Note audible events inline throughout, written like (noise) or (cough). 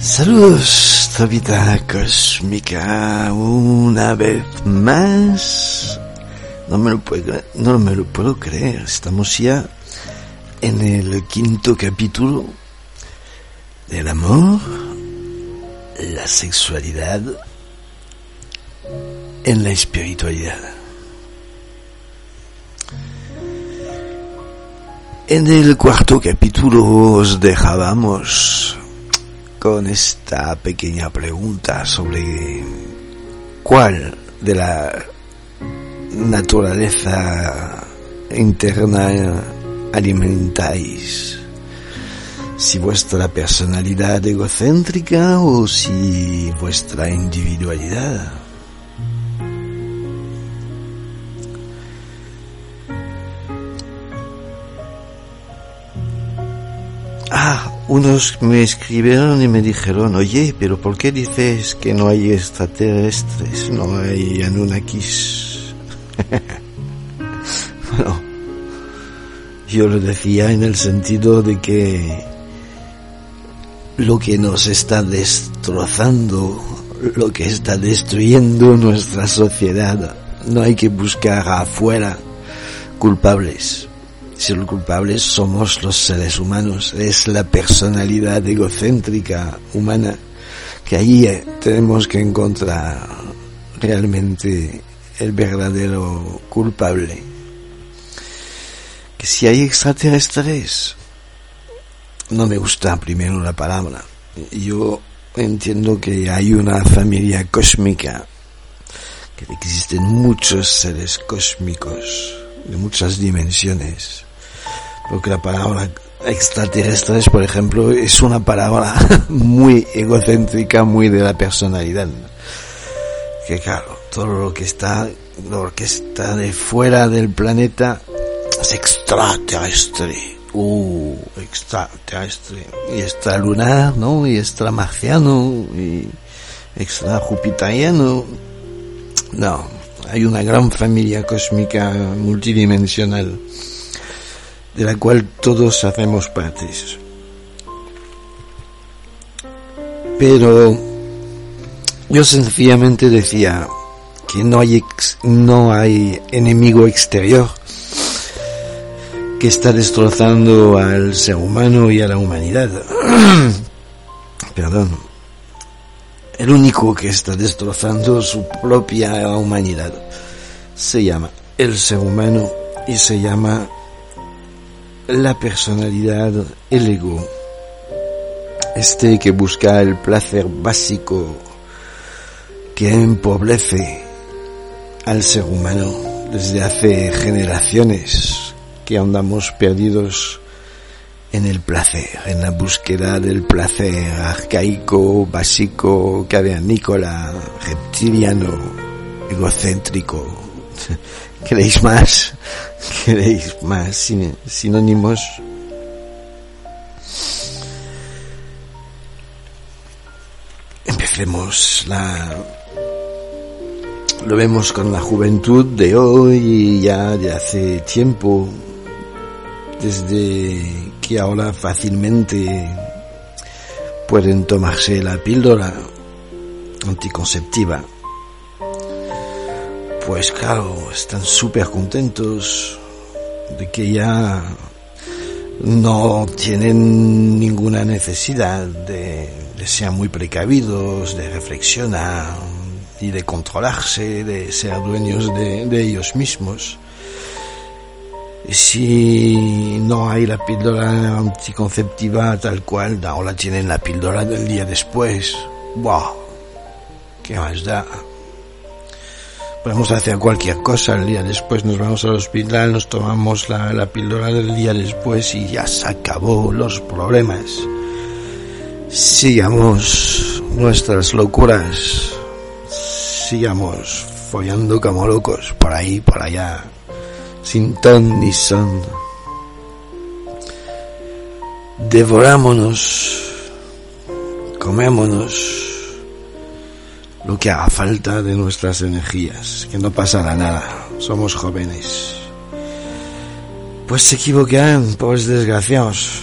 Saludos, Tobita Cósmica, una vez más. No me, lo puedo, no me lo puedo creer, estamos ya en el quinto capítulo del amor, la sexualidad en la espiritualidad. En el cuarto capítulo os dejábamos con esta pequeña pregunta sobre cuál de la naturaleza interna alimentáis. Si vuestra personalidad egocéntrica o si vuestra individualidad. Ah, unos me escribieron y me dijeron, oye, pero ¿por qué dices que no hay extraterrestres, no hay Anunnakis? (laughs) bueno, yo lo decía en el sentido de que lo que nos está destrozando, lo que está destruyendo nuestra sociedad, no hay que buscar afuera culpables si los culpables somos los seres humanos, es la personalidad egocéntrica humana que ahí eh, tenemos que encontrar realmente el verdadero culpable. Que si hay extraterrestres, no me gusta primero la palabra. Yo entiendo que hay una familia cósmica, que existen muchos seres cósmicos de muchas dimensiones porque la palabra extraterrestres, por ejemplo, es una palabra (laughs) muy egocéntrica, muy de la personalidad. Que claro, todo lo que está, lo que está de fuera del planeta es extraterrestre. Uh, extraterrestre. Y extra lunar, ¿no? Y extra marciano, y extra jupiteriano. No, hay una gran familia cósmica multidimensional de la cual todos hacemos partes. Pero yo sencillamente decía que no hay, no hay enemigo exterior que está destrozando al ser humano y a la humanidad. (clears throat) Perdón. El único que está destrozando su propia humanidad se llama el ser humano y se llama la personalidad, el ego, este que busca el placer básico que empobrece al ser humano desde hace generaciones que andamos perdidos en el placer, en la búsqueda del placer arcaico, básico, cavernícola, reptiliano, egocéntrico. ¿Queréis más? ¿Queréis más sinónimos? Empecemos la... Lo vemos con la juventud de hoy y ya de hace tiempo, desde que ahora fácilmente pueden tomarse la píldora anticonceptiva pues claro, están súper contentos de que ya no tienen ninguna necesidad de, ser muy precavidos, de reflexionar y de controlarse, de ser dueños de, de ellos mismos. Si no hay la píldora anticonceptiva tal cual, ahora tienen la píldora del día después. ¡Wow! ¿Qué más da? Podemos hacer cualquier cosa el día después, nos vamos al hospital, nos tomamos la, la píldora del día después y ya se acabó los problemas. Sigamos nuestras locuras, sigamos follando como locos, por ahí, por allá, sin ton ni son. Devorámonos, comémonos lo que haga falta de nuestras energías, que no pasará nada, somos jóvenes. Pues se equivocarán, pobres desgraciados.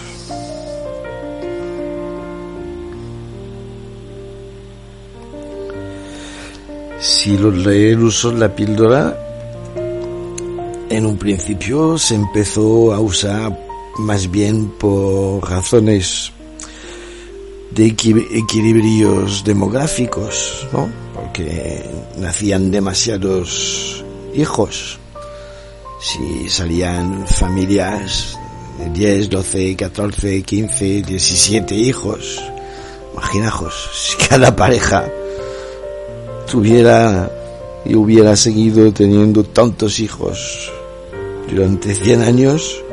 Si los leer usó la píldora, en un principio se empezó a usar más bien por razones de equilibrios demográficos, ¿no? Porque nacían demasiados hijos. Si salían familias de 10, 12, 14, 15, 17 hijos, imaginaos, si cada pareja tuviera y hubiera seguido teniendo tantos hijos durante 100 años,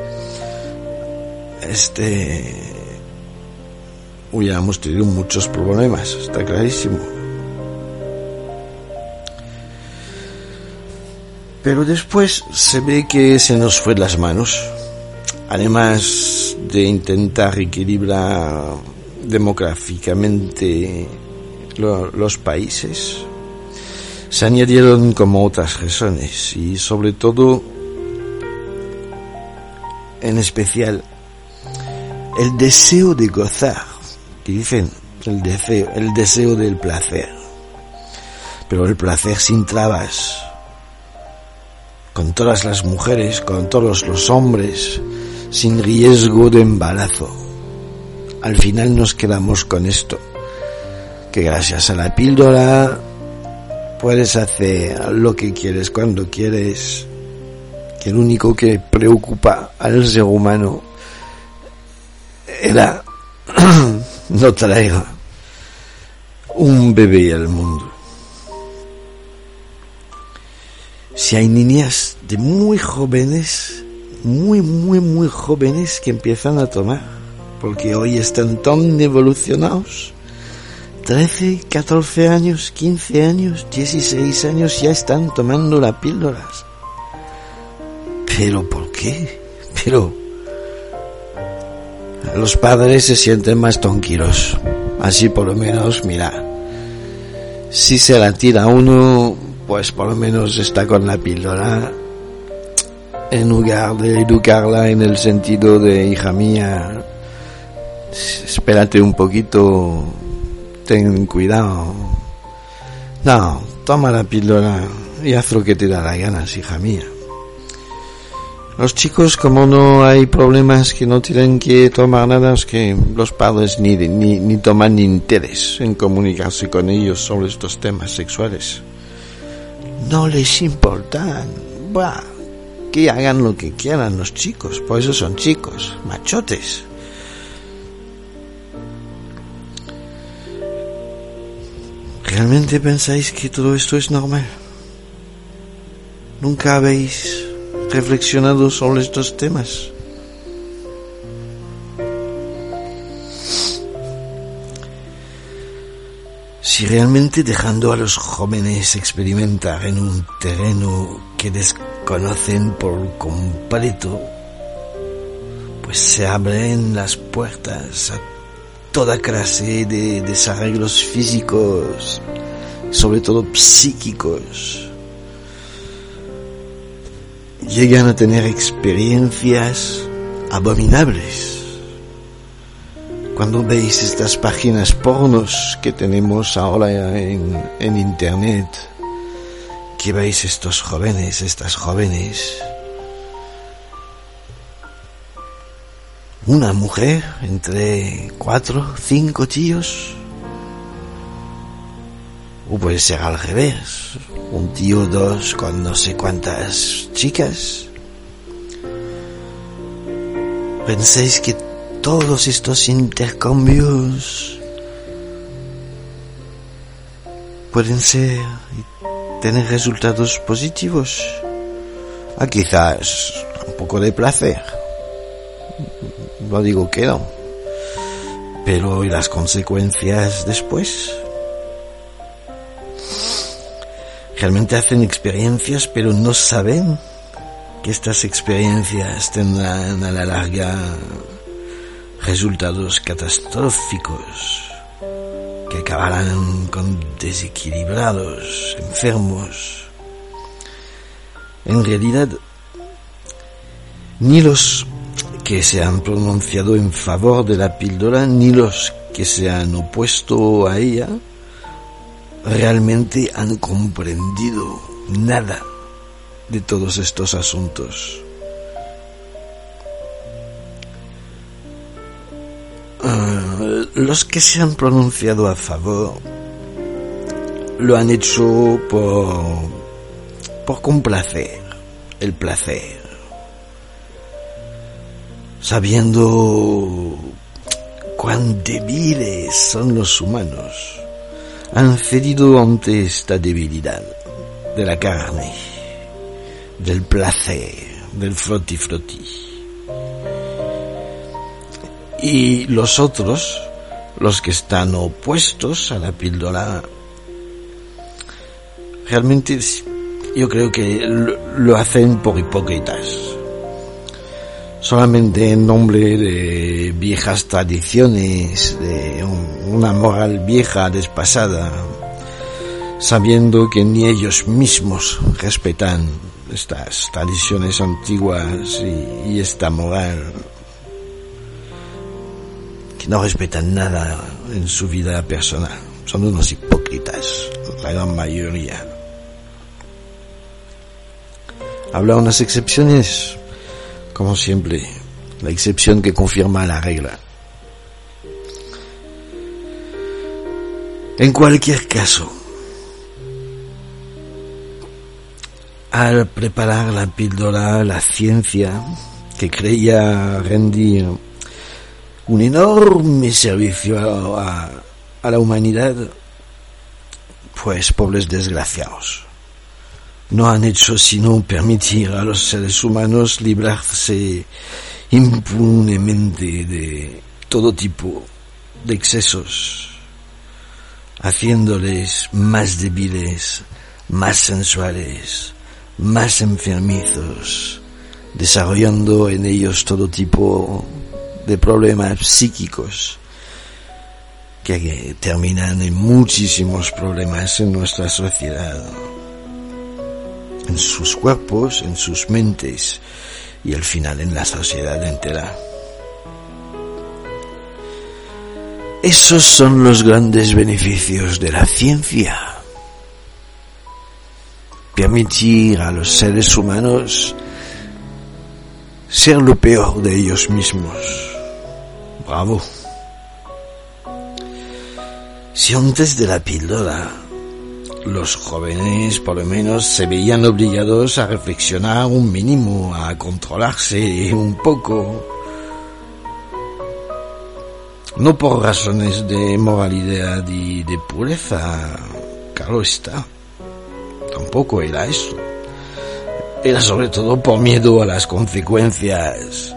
este hubiéramos tenido muchos problemas, está clarísimo. Pero después se ve que se nos fue las manos. Además de intentar equilibrar demográficamente los países, se añadieron como otras razones y sobre todo, en especial, el deseo de gozar, que dicen el deseo, el deseo del placer, pero el placer sin trabas, con todas las mujeres, con todos los hombres, sin riesgo de embarazo. Al final nos quedamos con esto, que gracias a la píldora puedes hacer lo que quieres cuando quieres, que el único que preocupa al ser humano era (clears throat) (laughs) no traer un bebé al mundo. Si hay niñas de muy jóvenes, muy, muy, muy jóvenes que empiezan a tomar, porque hoy están tan evolucionados, 13, 14 años, 15 años, 16 años ya están tomando las píldoras. ¿Pero por qué? Pero los padres se sienten más tranquilos. Así por lo menos, mira, si se la tira uno, pues por lo menos está con la píldora en lugar de educarla en el sentido de hija mía, espérate un poquito, ten cuidado. No, toma la píldora y haz lo que te da la ganas, hija mía. Los chicos, como no hay problemas que no tienen que tomar nada, que los padres ni, ni, ni toman interés en comunicarse con ellos sobre estos temas sexuales. No les importan. Bah, que hagan lo que quieran los chicos, por eso son chicos, machotes. ¿Realmente pensáis que todo esto es normal? ¿Nunca habéis reflexionado sobre estos temas? Si realmente dejando a los jóvenes experimentar en un terreno que desconocen por completo, pues se abren las puertas a toda clase de desarreglos físicos, sobre todo psíquicos, llegan a tener experiencias abominables. Cuando veis estas páginas pornos que tenemos ahora en, en internet, que veis estos jóvenes, estas jóvenes, una mujer entre cuatro, cinco tíos, puede ser al revés, un tío dos con no sé cuántas chicas. ¿Pensáis que todos estos intercambios pueden ser y tener resultados positivos? A ah, quizás un poco de placer. No digo que no. Pero ¿y las consecuencias después? Realmente hacen experiencias, pero no saben que estas experiencias tendrán a la larga resultados catastróficos que acabarán con desequilibrados, enfermos. En realidad, ni los que se han pronunciado en favor de la píldora, ni los que se han opuesto a ella, realmente han comprendido nada de todos estos asuntos. Ah, los que se han pronunciado a favor lo han hecho por, por complacer el placer, sabiendo cuán débiles son los humanos, han cedido ante esta debilidad de la carne, del placer, del froti froti. Y los otros, los que están opuestos a la píldora, realmente yo creo que lo hacen por hipócritas. Solamente en nombre de viejas tradiciones, de una moral vieja, despasada, sabiendo que ni ellos mismos respetan estas tradiciones antiguas y, esta moral, que no respetan nada en su vida personal. Son unos hipócritas, la gran mayoría. Habrá unas excepciones, como siempre, la excepción que confirma la regla. En cualquier caso, al preparar la píldora, la ciencia, que creía rendir un enorme servicio a, a la humanidad, pues pobres desgraciados no han hecho sino permitir a los seres humanos librarse impunemente de todo tipo de excesos, haciéndoles más débiles, más sensuales, más enfermizos, desarrollando en ellos todo tipo de problemas psíquicos que terminan en muchísimos problemas en nuestra sociedad en sus cuerpos, en sus mentes y al final en la sociedad entera. Esos son los grandes beneficios de la ciencia. Permitir a los seres humanos ser lo peor de ellos mismos. Bravo. Si antes de la píldora los jóvenes por lo menos se veían obligados a reflexionar un mínimo, a controlarse un poco. No por razones de moralidad y de pureza, claro está. Tampoco era eso. Era sobre todo por miedo a las consecuencias,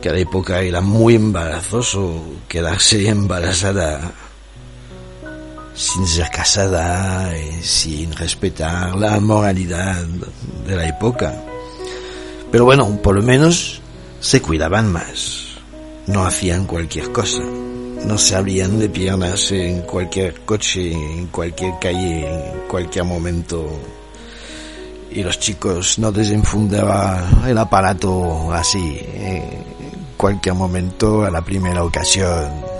que a la época era muy embarazoso quedarse embarazada sin ser casada y sin respetar la moralidad de la época. Pero bueno, por lo menos se cuidaban más. No hacían cualquier cosa. No se abrían de piernas en cualquier coche, en cualquier calle, en cualquier momento. Y los chicos no desenfundaban el aparato así, en cualquier momento, a la primera ocasión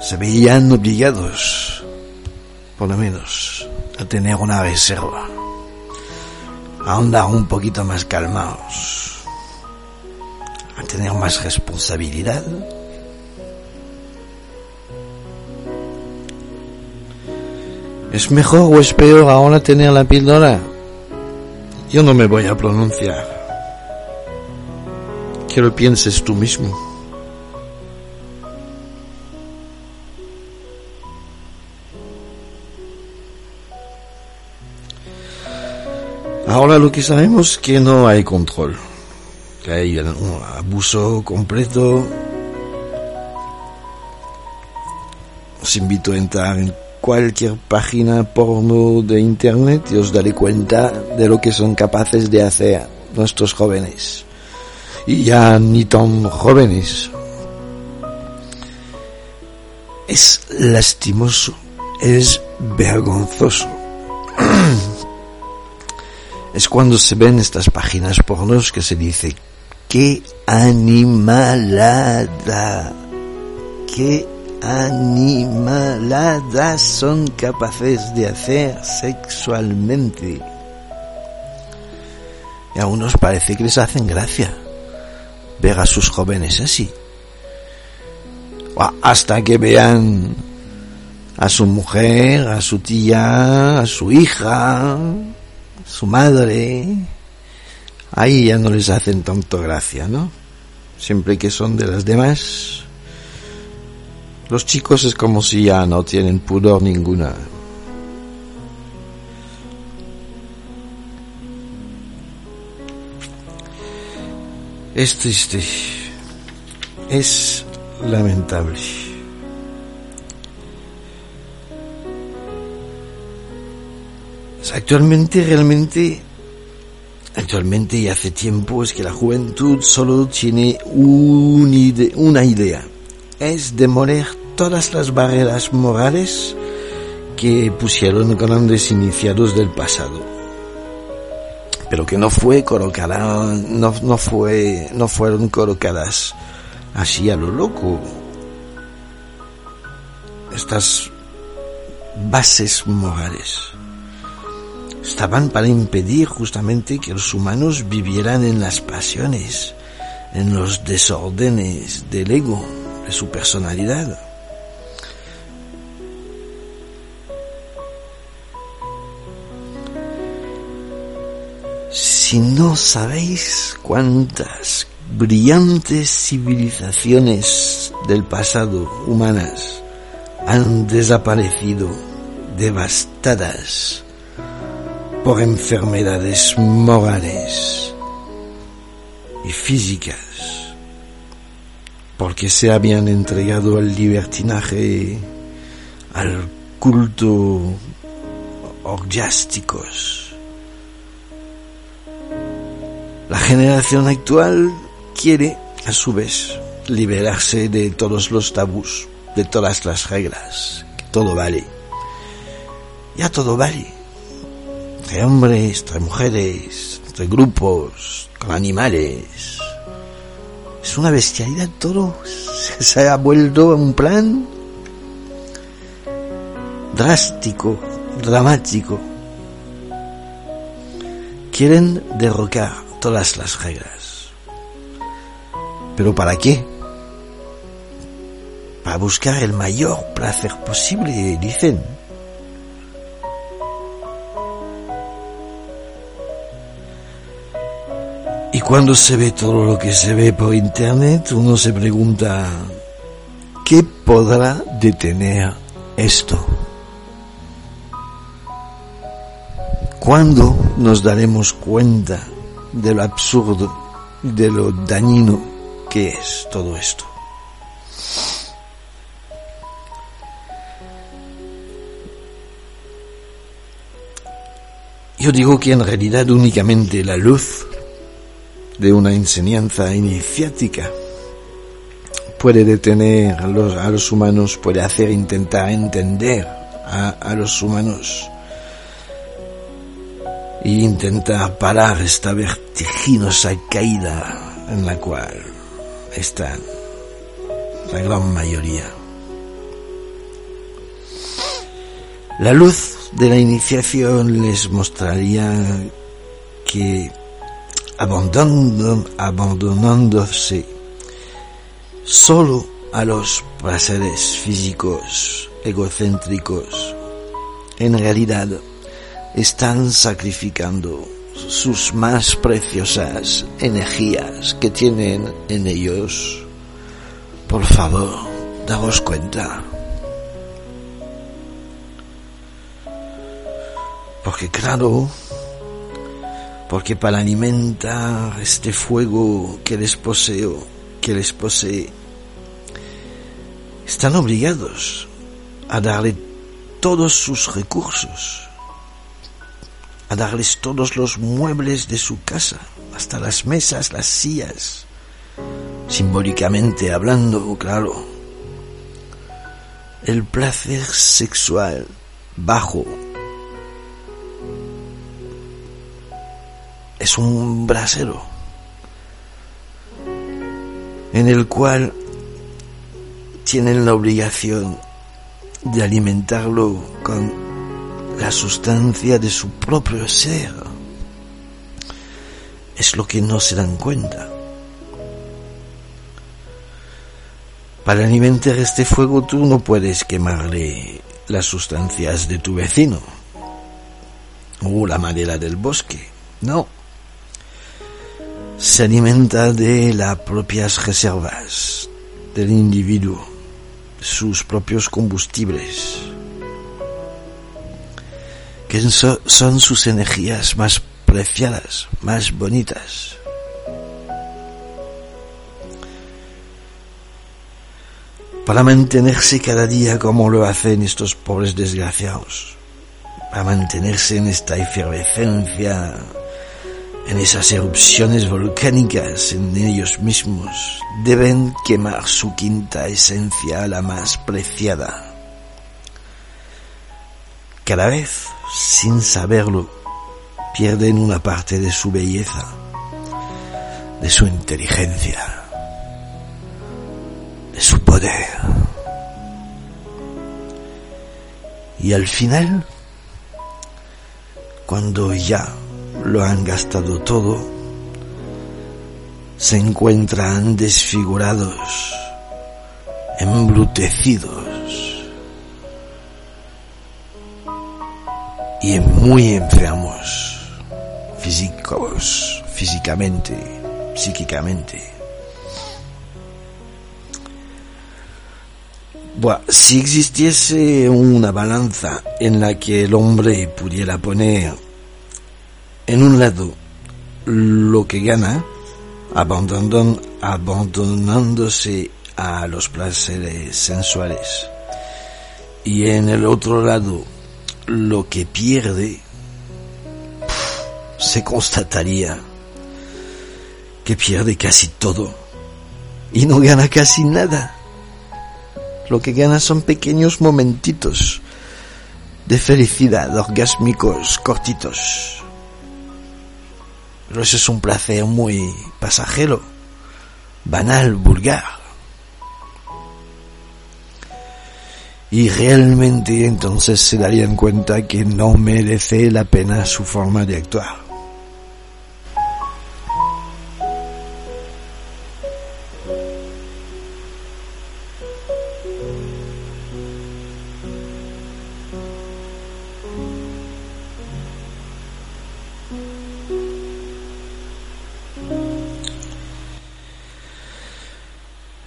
se veían obligados, por lo menos, a tener una reserva, a andar un poquito más calmados, a tener más responsabilidad. ¿Es mejor o es peor ahora tener la píldora? Yo no me voy a pronunciar. Quiero pienses tú mismo. Ahora lo que sabemos es que no hay control, que hay un abuso completo. Os invito a entrar en cualquier página porno de internet y os daré cuenta de lo que son capaces de hacer nuestros jóvenes. Y ya ni tan jóvenes. Es lastimoso, es vergonzoso. (clears throat) es cuando se ven estas páginas pornos que se dice, qué animalada, qué animaladas son capaces de hacer sexualmente. Y a unos parece que les hacen gracia ver a sus jóvenes así. Hasta que vean a su mujer, a su tía, a su hija, su madre. Ahí ya no les hacen tanto gracia, ¿no? Siempre que son de las demás. Los chicos es como si ya no tienen pudor ninguna. Es triste. Es lamentable. Actualmente, realmente, actualmente y hace tiempo es que la juventud solo tiene una idea, es demoler todas las barreras morales que pusieron grandes iniciados del pasado. Pero que no fue colocada no, no fue no fueron colocadas así a lo loco. Estas bases morales estaban para impedir justamente que los humanos vivieran en las pasiones, en los desórdenes del ego, de su personalidad. Si no sabéis cuántas brillantes civilizaciones del pasado humanas han desaparecido devastadas por enfermedades morales y físicas, porque se habían entregado al libertinaje, al culto orgiásticos. La generación actual quiere, a su vez, liberarse de todos los tabús, de todas las reglas, que todo vale. Ya todo vale entre hombres, entre mujeres, entre grupos, con animales. Es una bestialidad todo. (laughs) Se ha vuelto un plan drástico, dramático. Quieren derrocar todas las reglas. ¿Pero para qué? Para buscar el mayor placer posible, dicen. Y cuando se ve todo lo que se ve por internet, uno se pregunta, ¿qué podrá detener esto? ¿Cuándo nos daremos cuenta de lo absurdo, de lo dañino que es todo esto? Yo digo que en realidad únicamente la luz de una enseñanza iniciática puede detener a los, a los humanos, puede hacer intentar entender a, a los humanos e intentar parar esta vertiginosa caída en la cual están la gran mayoría. La luz de la iniciación les mostraría que abandonándose solo a los placeres físicos egocéntricos, en realidad están sacrificando sus más preciosas energías que tienen en ellos. Por favor, daos cuenta. Porque claro, porque para alimentar este fuego que les poseo, que les posee, están obligados a darle todos sus recursos, a darles todos los muebles de su casa, hasta las mesas, las sillas, simbólicamente hablando, claro. El placer sexual bajo es un brasero en el cual tienen la obligación de alimentarlo con la sustancia de su propio ser. Es lo que no se dan cuenta. Para alimentar este fuego tú no puedes quemarle las sustancias de tu vecino o la madera del bosque. No. Se alimenta de las propias reservas del individuo, sus propios combustibles, que son sus energías más preciadas, más bonitas. para mantenerse cada día como lo hacen estos pobres desgraciados, para mantenerse en esta efervescencia, en esas erupciones volcánicas en ellos mismos, deben quemar su quinta esencia, la más preciada. Cada vez, sin saberlo, pierden una parte de su belleza, de su inteligencia de su poder. Y al final, cuando ya lo han gastado todo, se encuentran desfigurados, embrutecidos y muy enfermos, físicos, físicamente, psíquicamente. Bueno, si existiese una balanza en la que el hombre pudiera poner en un lado lo que gana, abandonándose a los placeres sensuales, y en el otro lado lo que pierde, se constataría que pierde casi todo y no gana casi nada. Lo que gana son pequeños momentitos de felicidad, orgásmicos, cortitos. Pero eso es un placer muy pasajero, banal, vulgar. Y realmente entonces se darían cuenta que no merece la pena su forma de actuar.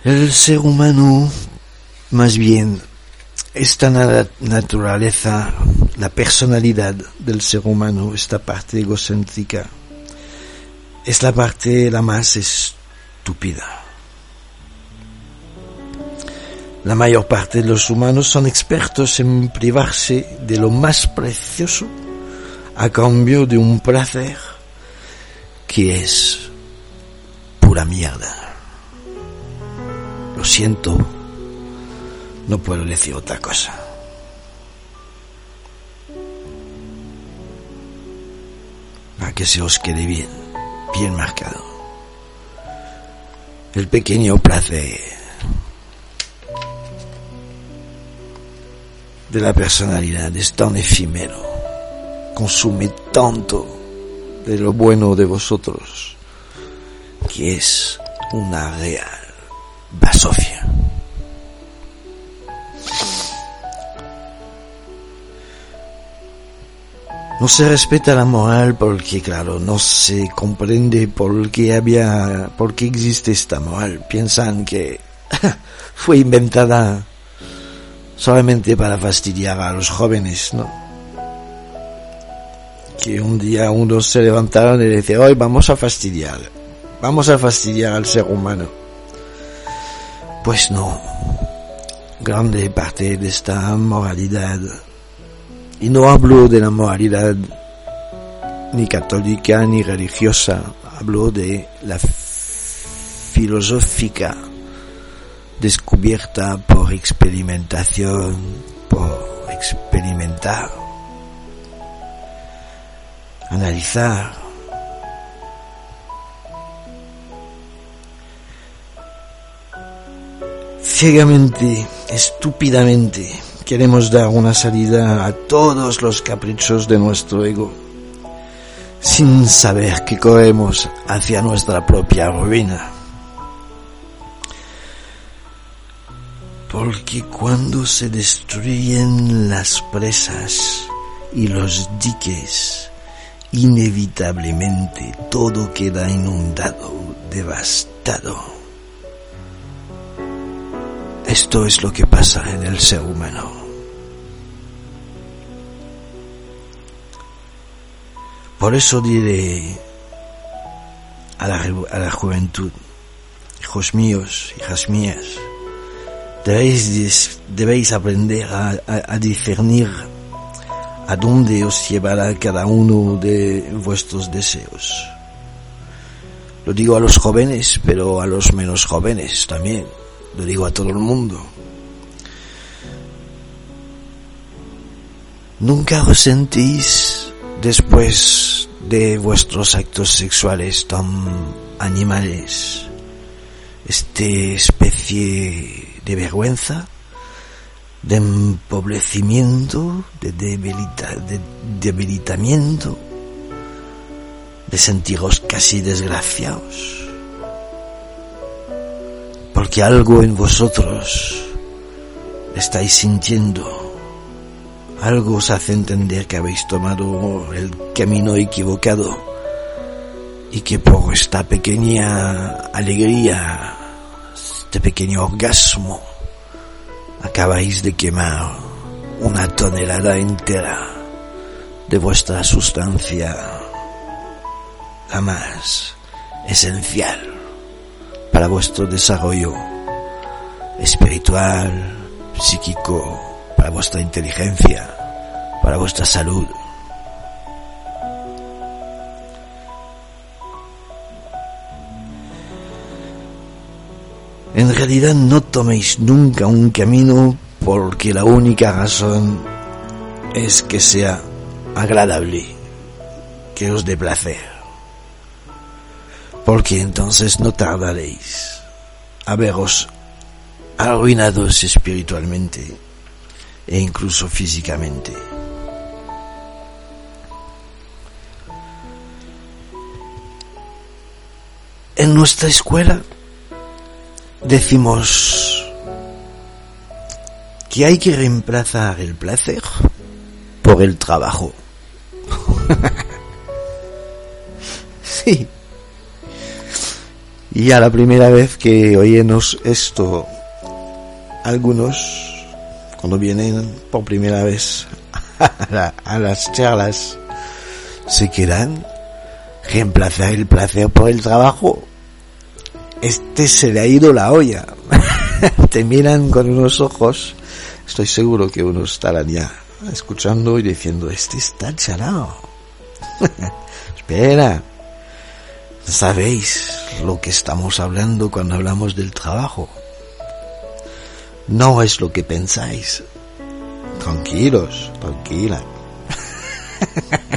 El ser humano, más bien, esta naturaleza, la personalidad del ser humano, esta parte egocéntrica, es la parte la más estúpida. La mayor parte de los humanos son expertos en privarse de lo más precioso a cambio de un placer que es pura mierda. Lo siento, no puedo decir otra cosa. Para que se os quede bien, bien marcado. El pequeño placer de la personalidad es tan efímero, consume tanto de lo bueno de vosotros, que es una real Sofía. No se respeta la moral porque, claro, no se comprende por qué había, por qué existe esta moral. Piensan que (laughs) fue inventada solamente para fastidiar a los jóvenes, ¿no? Que un día unos se levantaron y decían, hoy vamos a fastidiar, vamos a fastidiar al ser humano. Pues no, grande parte de esta moralidad, y no hablo de la moralidad ni católica ni religiosa, hablo de la filosófica descubierta por experimentación, por experimentar, analizar, ciegamente, estúpidamente, queremos dar una salida a todos los caprichos de nuestro ego, sin saber que corremos hacia nuestra propia ruina. Porque cuando se destruyen las presas y los diques, inevitablemente todo queda inundado, devastado. Esto es lo que pasa en el ser humano. Por eso diré a la, a la juventud, hijos míos, hijas mías, debéis, debéis aprender a, a, discernir a dónde os llevará cada uno de vuestros deseos. Lo digo a los jóvenes, pero a los menos jóvenes también. Lo digo a todo el mundo. ¿Nunca os sentís después de vuestros actos sexuales tan animales este especie de vergüenza, de empobrecimiento, de, de debilitamiento, de sentiros casi desgraciados. Porque algo en vosotros estáis sintiendo, algo os hace entender que habéis tomado el camino equivocado y que por esta pequeña alegría este pequeño orgasmo, acabáis de quemar una tonelada entera de vuestra sustancia, la más esencial para vuestro desarrollo espiritual, psíquico, para vuestra inteligencia, para vuestra salud. En realidad no toméis nunca un camino porque la única razón es que sea agradable, que os dé placer. Porque entonces no tardaréis a veros arruinados espiritualmente e incluso físicamente. En nuestra escuela decimos que hay que reemplazar el placer por el trabajo. (laughs) sí. Y a la primera vez que oyenos esto, algunos, cuando vienen por primera vez (laughs) a, las charlas, se quedan reemplazar el placer por el trabajo este se le ha ido la olla. (laughs) Te miran con unos ojos, estoy seguro que unos estarán ya escuchando y diciendo, este está charao. (laughs) Espera, sabéis lo que estamos hablando cuando hablamos del trabajo. No es lo que pensáis. Tranquilos, tranquila. (laughs)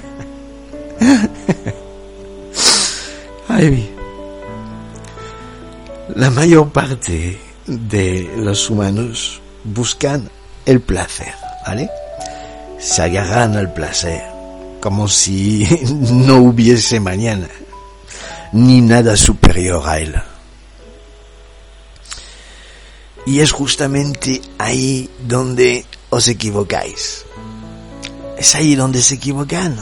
Ay, la mayor parte de los humanos buscan el placer, ¿vale? Se agarran al placer, como si (laughs) no hubiese mañana, ni nada superior a él. Y es justamente ahí donde os equivocáis. Es ahí donde se equivocan.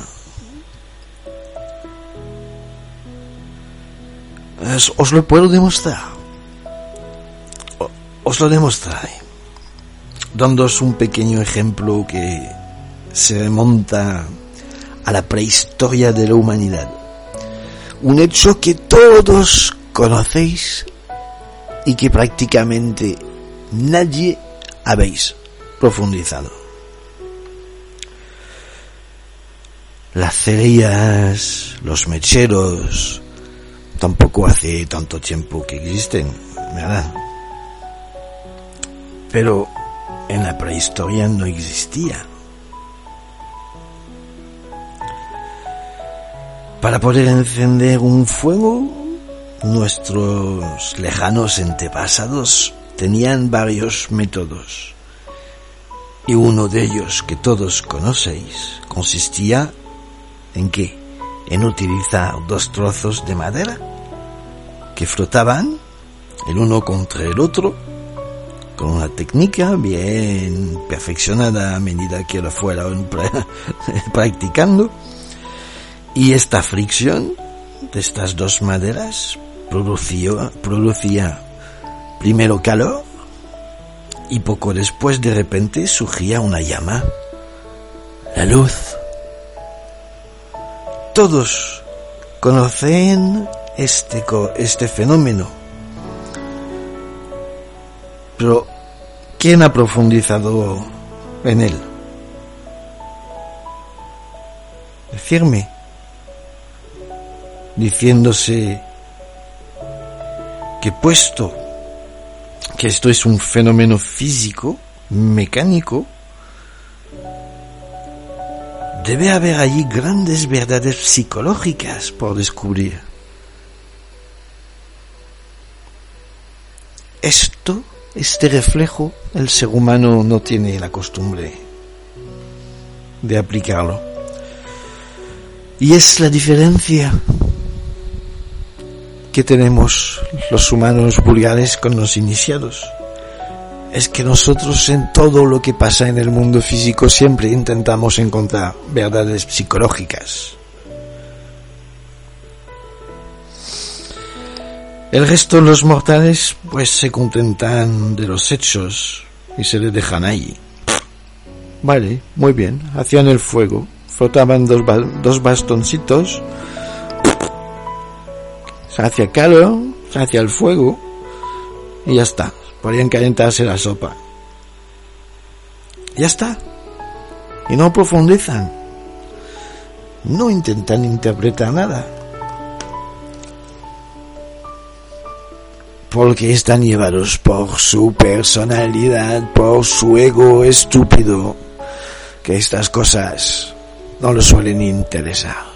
os lo puedo demostrar os lo demostraré, dándoos un pequeño ejemplo que se remonta a la prehistoria de la humanidad. Un hecho que todos conocéis y que prácticamente nadie habéis profundizado. Las cerillas, los mecheros, tampoco hace tanto tiempo que existen, ¿verdad? pero en la prehistoria no existía. Para poder encender un fuego, nuestros lejanos antepasados tenían varios métodos. Y uno de ellos que todos conocéis consistía en qué? En utilizar dos trozos de madera que flotaban el uno contra el otro con una técnica bien perfeccionada a medida que lo fueron (laughs) practicando. Y esta fricción de estas dos maderas producía, producía primero calor y poco después de repente surgía una llama, la luz. Todos conocen este, este fenómeno, pero ¿quién ha profundizado en él? Decirme, diciéndose que puesto que esto es un fenómeno físico, mecánico, debe haber allí grandes verdades psicológicas por descubrir. Esto, este reflejo, el ser humano no tiene la costumbre de aplicarlo. Y es la diferencia que tenemos los humanos vulgares con los iniciados. Es que nosotros en todo lo que pasa en el mundo físico siempre intentamos encontrar verdades psicológicas. El resto de los mortales pues se contentan de los hechos y se le dejan ahí. Vale, muy bien, hacían el fuego, frotaban dos, dos bastoncitos se hacía calor, se hacía el fuego y ya está. Podían calentarse la sopa. Ya está. Y no profundizan. No intentan interpretar nada. Porque están llevados por su personalidad, por su ego estúpido, que estas cosas no les suelen interesar.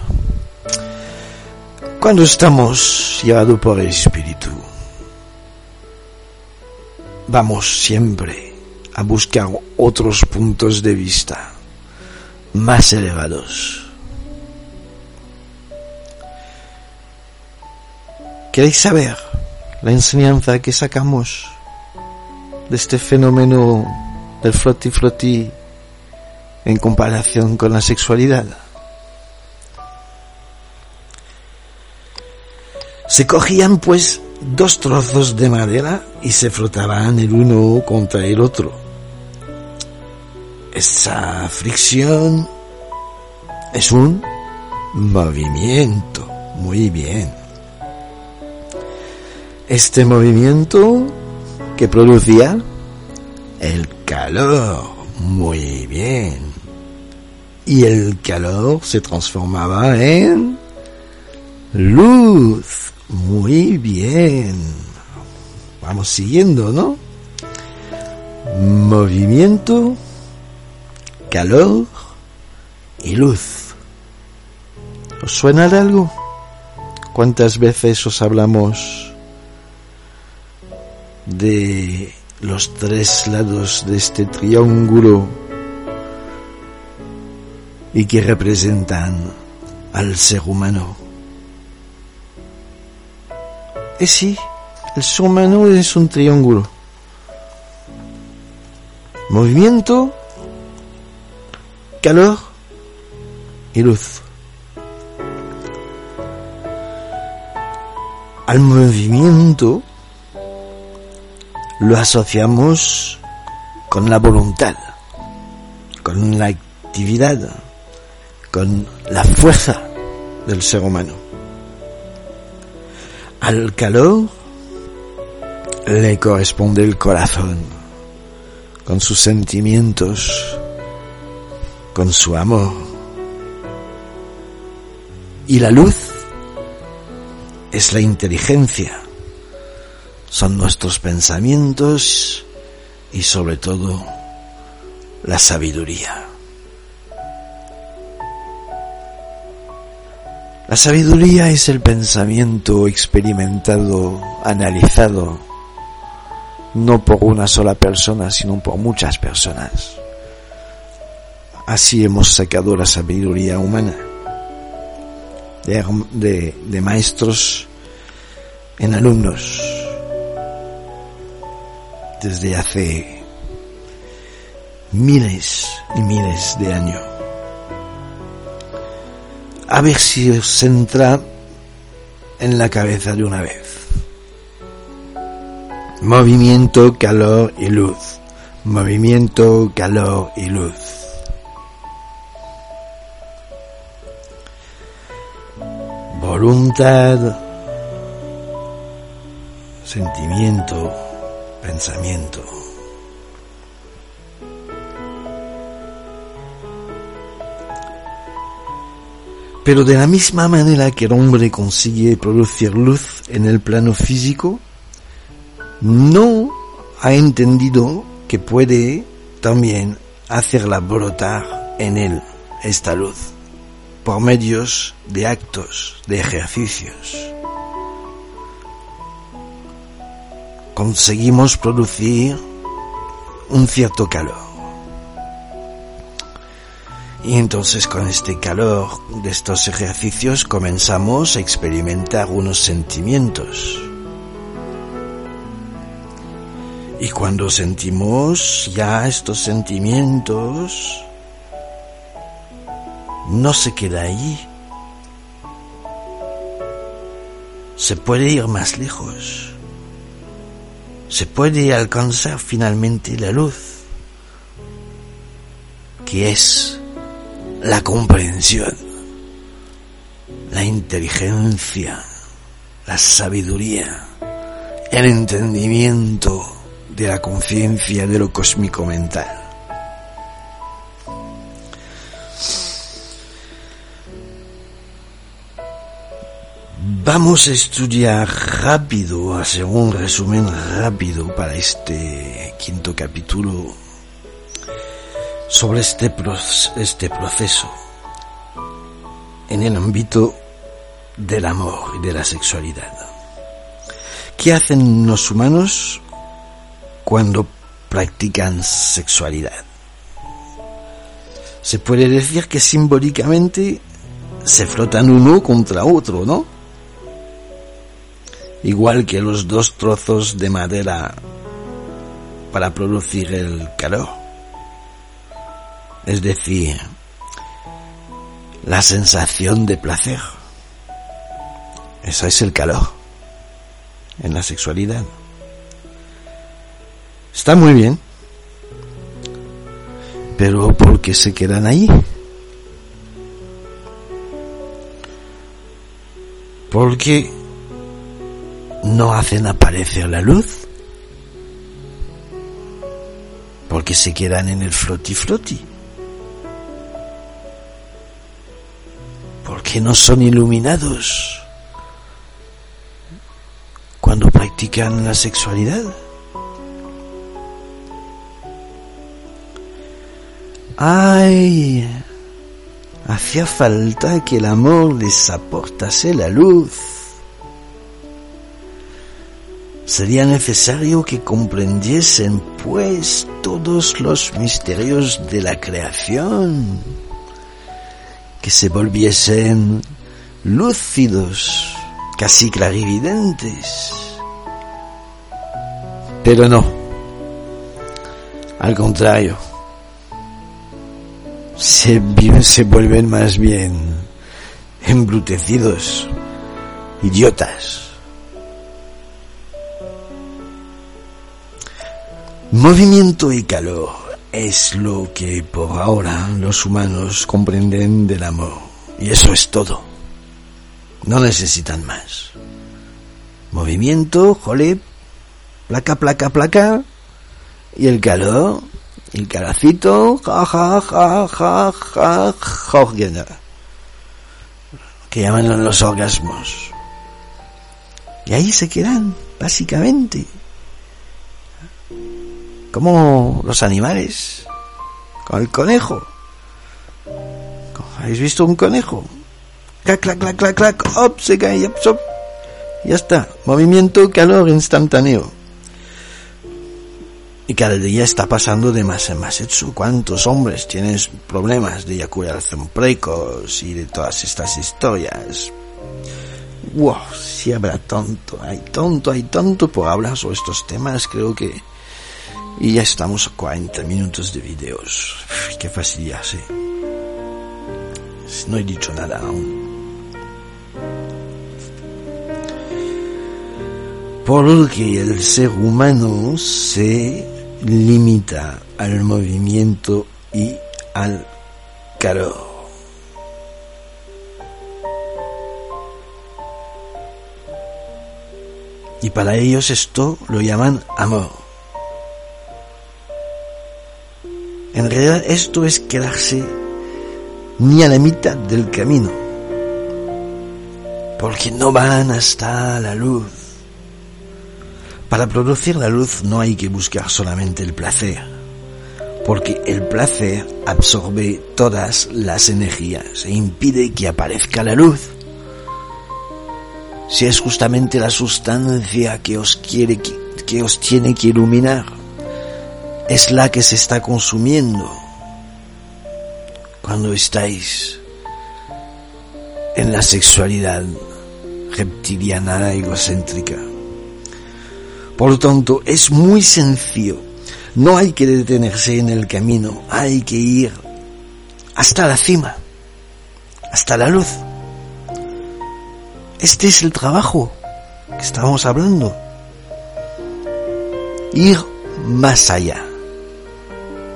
Cuando estamos llevados por el Espíritu, vamos siempre a buscar otros puntos de vista más elevados. ¿Queréis saber la enseñanza que sacamos de este fenómeno del flotti flotti en comparación con la sexualidad? Se cogían pues dos trozos de madera y se frotaban el uno contra el otro. Esa fricción es un movimiento. Muy bien. Este movimiento que producía el calor. Muy bien. Y el calor se transformaba en luz. Muy bien. Vamos siguiendo, ¿no? Movimiento, calor y luz. ¿Os suena de algo? ¿Cuántas veces os hablamos de los tres lados de este triángulo y que representan al ser humano? Y sí, el humano es un triángulo. Movimiento, calor y luz. Al movimiento lo asociamos con la voluntad, con la actividad, con la fuerza del ser humano. Al calor le corresponde el corazón, con sus sentimientos, con su amor. Y la luz es la inteligencia, son nuestros pensamientos y sobre todo la sabiduría. La sabiduría es el pensamiento experimentado, analizado, no por una sola persona, sino por muchas personas. Así hemos sacado la sabiduría humana de, maestros en alumnos desde hace miles y miles de años. A ver si os entra en la cabeza de una vez. Movimiento, calor y luz. Movimiento, calor y luz. Voluntad, sentimiento, pensamiento. Pero de la misma manera que el hombre consigue producir luz en el plano físico, no ha entendido que puede también hacerla brotar en él esta luz por medios de actos, de ejercicios. Conseguimos producir un cierto calor. Y entonces con este calor de estos ejercicios comenzamos a experimentar unos sentimientos Y cuando sentimos ya estos sentimientos, no se queda allí. Se puede ir más lejos. Se puede alcanzar finalmente la luz, que es la comprensión, la inteligencia, la sabiduría, el entendimiento de la conciencia de lo cósmico mental. Vamos a estudiar rápido, hacer un resumen rápido para este quinto capítulo sobre este, este proceso en el ámbito del amor y de la sexualidad. ¿Qué hacen los humanos cuando practican sexualidad. Se puede decir que simbólicamente se frotan uno contra otro, ¿no? Igual que los dos trozos de madera para producir el calor. Es decir, la sensación de placer. Eso es el calor en la sexualidad. Está muy bien. Pero ¿por qué se quedan ahí? ¿Por qué no hacen aparecer la luz? Porque se quedan en el floti floti. Porque no son iluminados cuando practican la sexualidad. Ay, hacía falta que el amor les aportase la luz. Sería necesario que comprendiesen, pues, todos los misterios de la creación, que se volviesen lúcidos, casi clarividentes. Pero no, al contrario, se, se vuelven más bien embrutecidos, idiotas. Movimiento y calor es lo que por ahora los humanos comprenden del amor. Y eso es todo. No necesitan más. Movimiento, jole, placa, placa, placa. Y el calor, el ja, ja, ja, ja, ja, que llaman los orgasmos. Y ahí se quedan, básicamente. Como los animales, con el conejo. ¿Habéis visto un conejo? Clac, clac, clac, clac, clac, op, se cae, op, Ya está. Movimiento, calor instantáneo. Y cada día está pasando de más en más. ¿Cuántos hombres tienen problemas de eyaculación precoz y de todas estas historias? Wow, si habrá tonto, hay tonto, hay tonto por hablar sobre estos temas, creo que... Y ya estamos a 40 minutos de videos. qué fastidiarse. No he dicho nada aún. Porque el ser humano se limita al movimiento y al calor. Y para ellos esto lo llaman amor. En realidad esto es quedarse ni a la mitad del camino, porque no van hasta la luz. Para producir la luz no hay que buscar solamente el placer, porque el placer absorbe todas las energías e impide que aparezca la luz. Si es justamente la sustancia que os quiere que os tiene que iluminar, es la que se está consumiendo cuando estáis en la sexualidad reptiliana egocéntrica. Por lo tanto, es muy sencillo. No hay que detenerse en el camino, hay que ir hasta la cima, hasta la luz. Este es el trabajo que estábamos hablando. Ir más allá.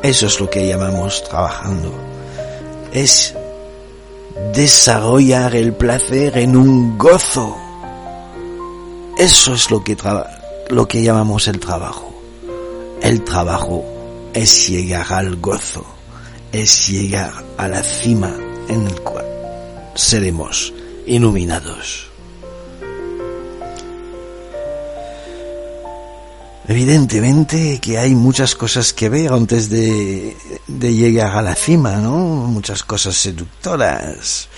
Eso es lo que llamamos trabajando. Es desarrollar el placer en un gozo. Eso es lo que lo que llamamos el trabajo. El trabajo es llegar al gozo, es llegar a la cima en el cual seremos iluminados. Evidentemente que hay muchas cosas que ver antes de, de llegar a la cima, ¿no? Muchas cosas seductoras.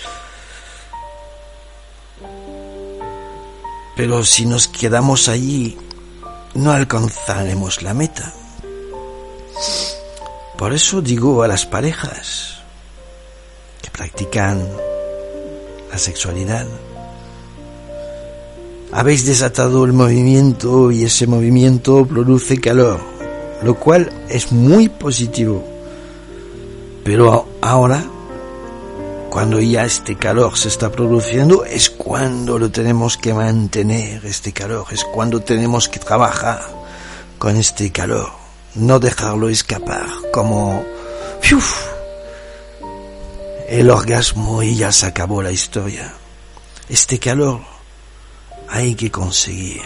Pero si nos quedamos allí no alcanzaremos la meta. Por eso digo a las parejas que practican la sexualidad, habéis desatado el movimiento y ese movimiento produce calor, lo cual es muy positivo. Pero ahora cuando ya este calor se está produciendo, es cuando lo tenemos que mantener, este calor, es cuando tenemos que trabajar con este calor, no dejarlo escapar como el orgasmo y ya se acabó la historia. Este calor hay que conseguir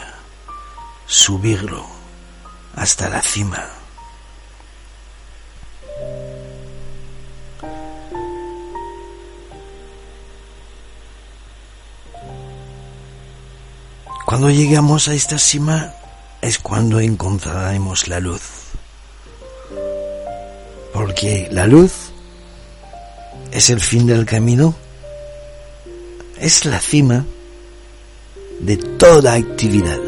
subirlo hasta la cima. Cuando llegamos a esta cima es cuando encontraremos la luz. Porque la luz es el fin del camino, es la cima de toda actividad.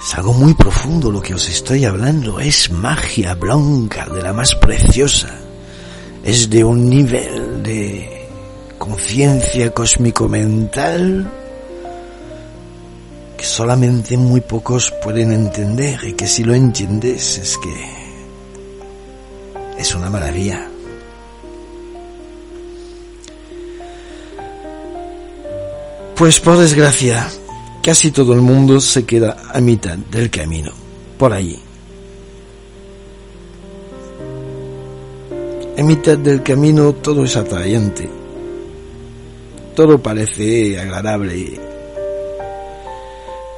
Es algo muy profundo lo que os estoy hablando, es magia blanca de la más preciosa, es de un nivel de conciencia cósmico-mental que solamente muy pocos pueden entender y que si lo entiendes es que es una maravilla. Pues por desgracia, casi todo el mundo se queda a mitad del camino, por allí. En mitad del camino todo es atrayente todo parece agradable,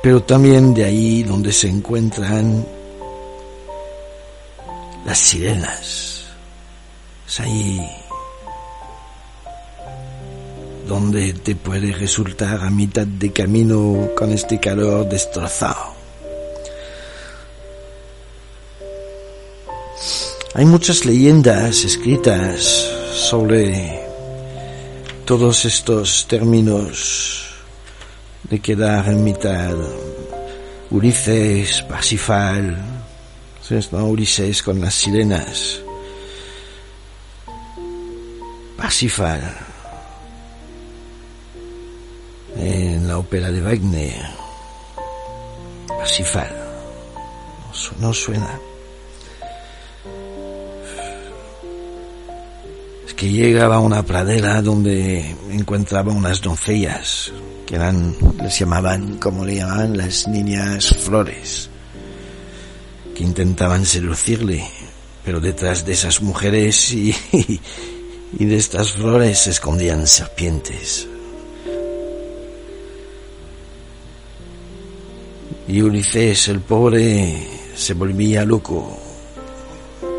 pero también de ahí donde se encuentran las sirenas. Es ahí donde te puede resultar a mitad de camino con este calor destrozado. Hay muchas leyendas escritas sobre todos estos términos de quedar en mitad Ulises, Parsifal, ¿no? Ulises con las sirenas, Parsifal, en la ópera de Wagner, Parsifal, no suena. Es que llegaba a una pradera donde encontraba unas doncellas que eran, les llamaban, como le llamaban, las niñas flores, que intentaban seducirle, pero detrás de esas mujeres y, (laughs) y de estas flores se escondían serpientes. Y Ulises, el pobre, se volvía loco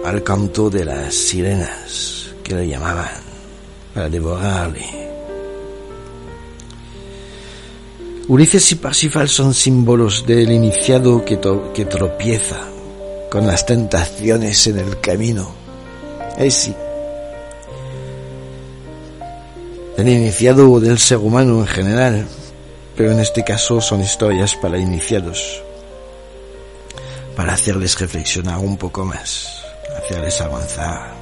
al canto de las sirenas que le llamaban para devorarle. Ulises y Parsifal son símbolos del iniciado que, tropieza con las tentaciones en el camino. Es sí. El iniciado del ser humano en general, pero en este caso son historias para iniciados, para hacerles reflexionar un poco más, hacerles avanzar.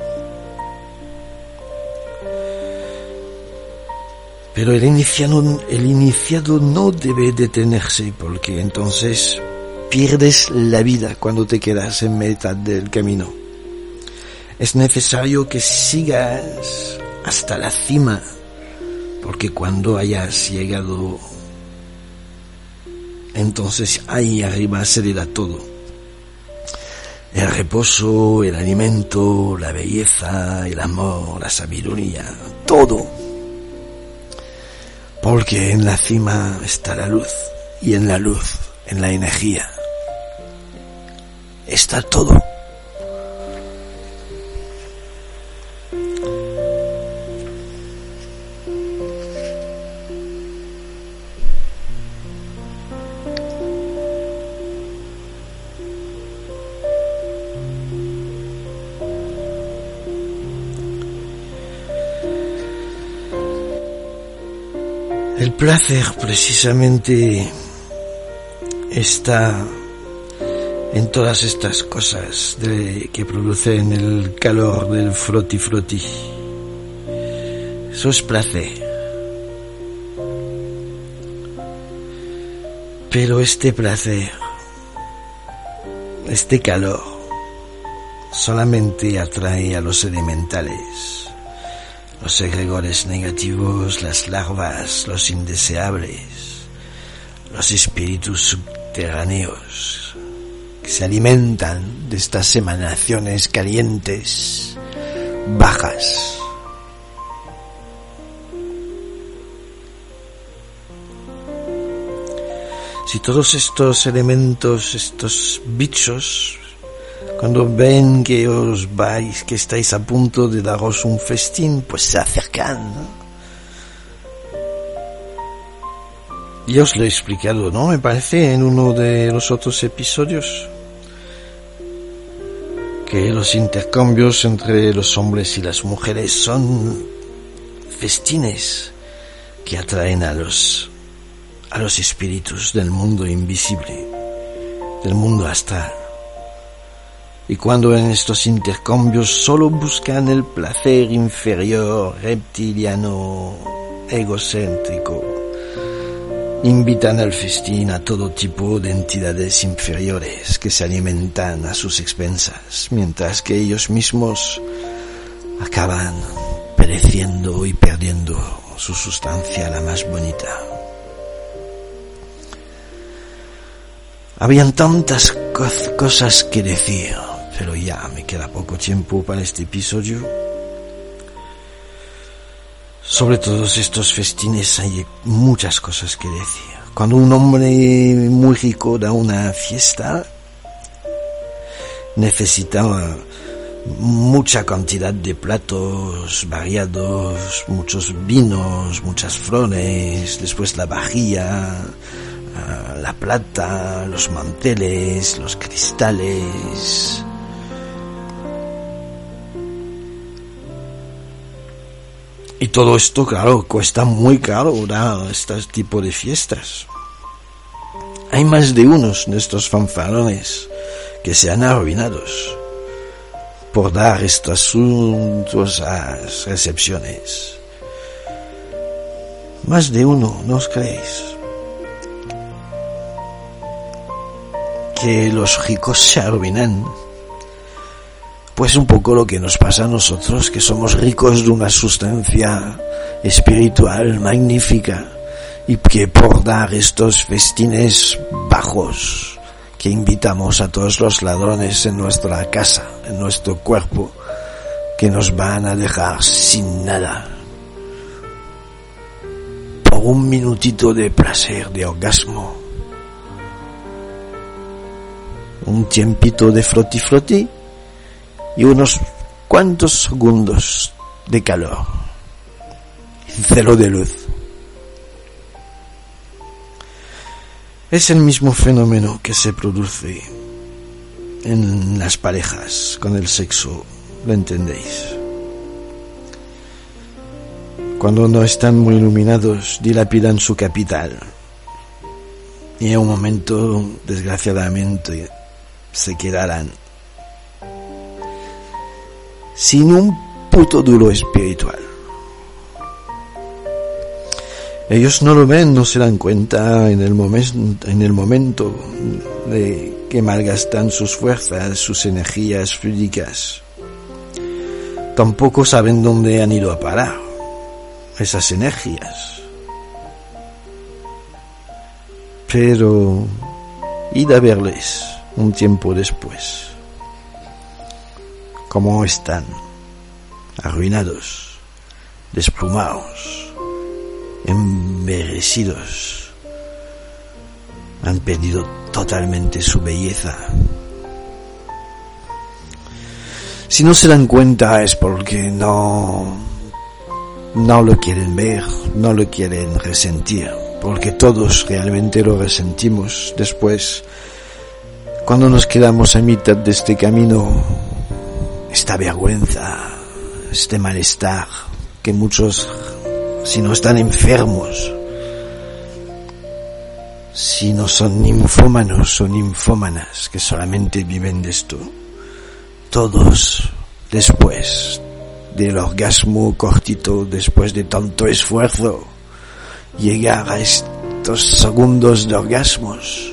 Pero el iniciado, el iniciado no debe detenerse porque entonces pierdes la vida cuando te quedas en mitad del camino. Es necesario que sigas hasta la cima porque cuando hayas llegado entonces ahí arriba se le da todo. El reposo, el alimento, la belleza, el amor, la sabiduría, todo porque en la cima está la luz y en la luz, en la energía, está todo. Placer precisamente está en todas estas cosas que producen el calor del froti froti. Eso es placer. Pero este placer, este calor, solamente atrae a los elementales los egregores negativos, las larvas, los indeseables, los espíritus subterráneos que se alimentan de estas emanaciones calientes, bajas. Si todos estos elementos, estos bichos, cuando ven que os vais, que estáis a punto de daros un festín, pues se acercan. Ya os lo he explicado, ¿no? Me parece en uno de los otros episodios que los intercambios entre los hombres y las mujeres son festines que atraen a los a los espíritus del mundo invisible, del mundo astral. Y cuando en estos intercambios solo buscan el placer inferior, reptiliano, egocéntrico, invitan al festín a todo tipo de entidades inferiores que se alimentan a sus expensas, mientras que ellos mismos acaban pereciendo y perdiendo su sustancia la más bonita. Habían tantas cosas que decir pero ya me queda poco tiempo para este episodio. Sobre todos estos festines hay muchas cosas que decir. Cuando un hombre muy rico da una fiesta, necesita mucha cantidad de platos variados, muchos vinos, muchas flores, después la vajilla, ah, la plata, los manteles, los cristales, Y todo esto, claro, cuesta muy caro dar este tipo de fiestas. Hay más de unos de estos fanfarones que se han arruinados por dar estos asuntos a recepciones. Más de uno, ¿no os creéis? Que los ricos se arruinan. Pues un poco lo que nos pasa a nosotros, que somos ricos de una sustancia espiritual magnífica y que por dar estos festines bajos que invitamos a todos los ladrones en nuestra casa, en nuestro cuerpo, que nos van a dejar sin nada. Por un minutito de placer, de orgasmo. Un tiempito de froti froti y unos cuantos segundos de calor. Celo de luz. Es el mismo fenómeno que se produce en las parejas con el sexo, ¿lo entendéis? Cuando no están muy iluminados, dilapidan su capital. Y en un momento, desgraciadamente, se quedarán sin un puto duro espiritual. Ellos no lo ven, no se dan cuenta en el, momento, en el momento de que malgastan sus fuerzas, sus energías fluídicas. Tampoco saben dónde han ido a parar esas energías. Pero id a verles un tiempo después. Cómo están, arruinados, desplumados envejecidos. Han perdido totalmente su belleza. Si no se dan cuenta es porque no, no lo quieren ver, no lo quieren resentir, porque todos realmente lo resentimos después. Cuando nos quedamos a mitad de este camino, esta vergüenza, este malestar que muchos si no están enfermos, si no son ninfómanos o ninfómanas que solamente viven de esto, todos después del orgasmo cortito, después de tanto esfuerzo, llegar a estos segundos de orgasmos,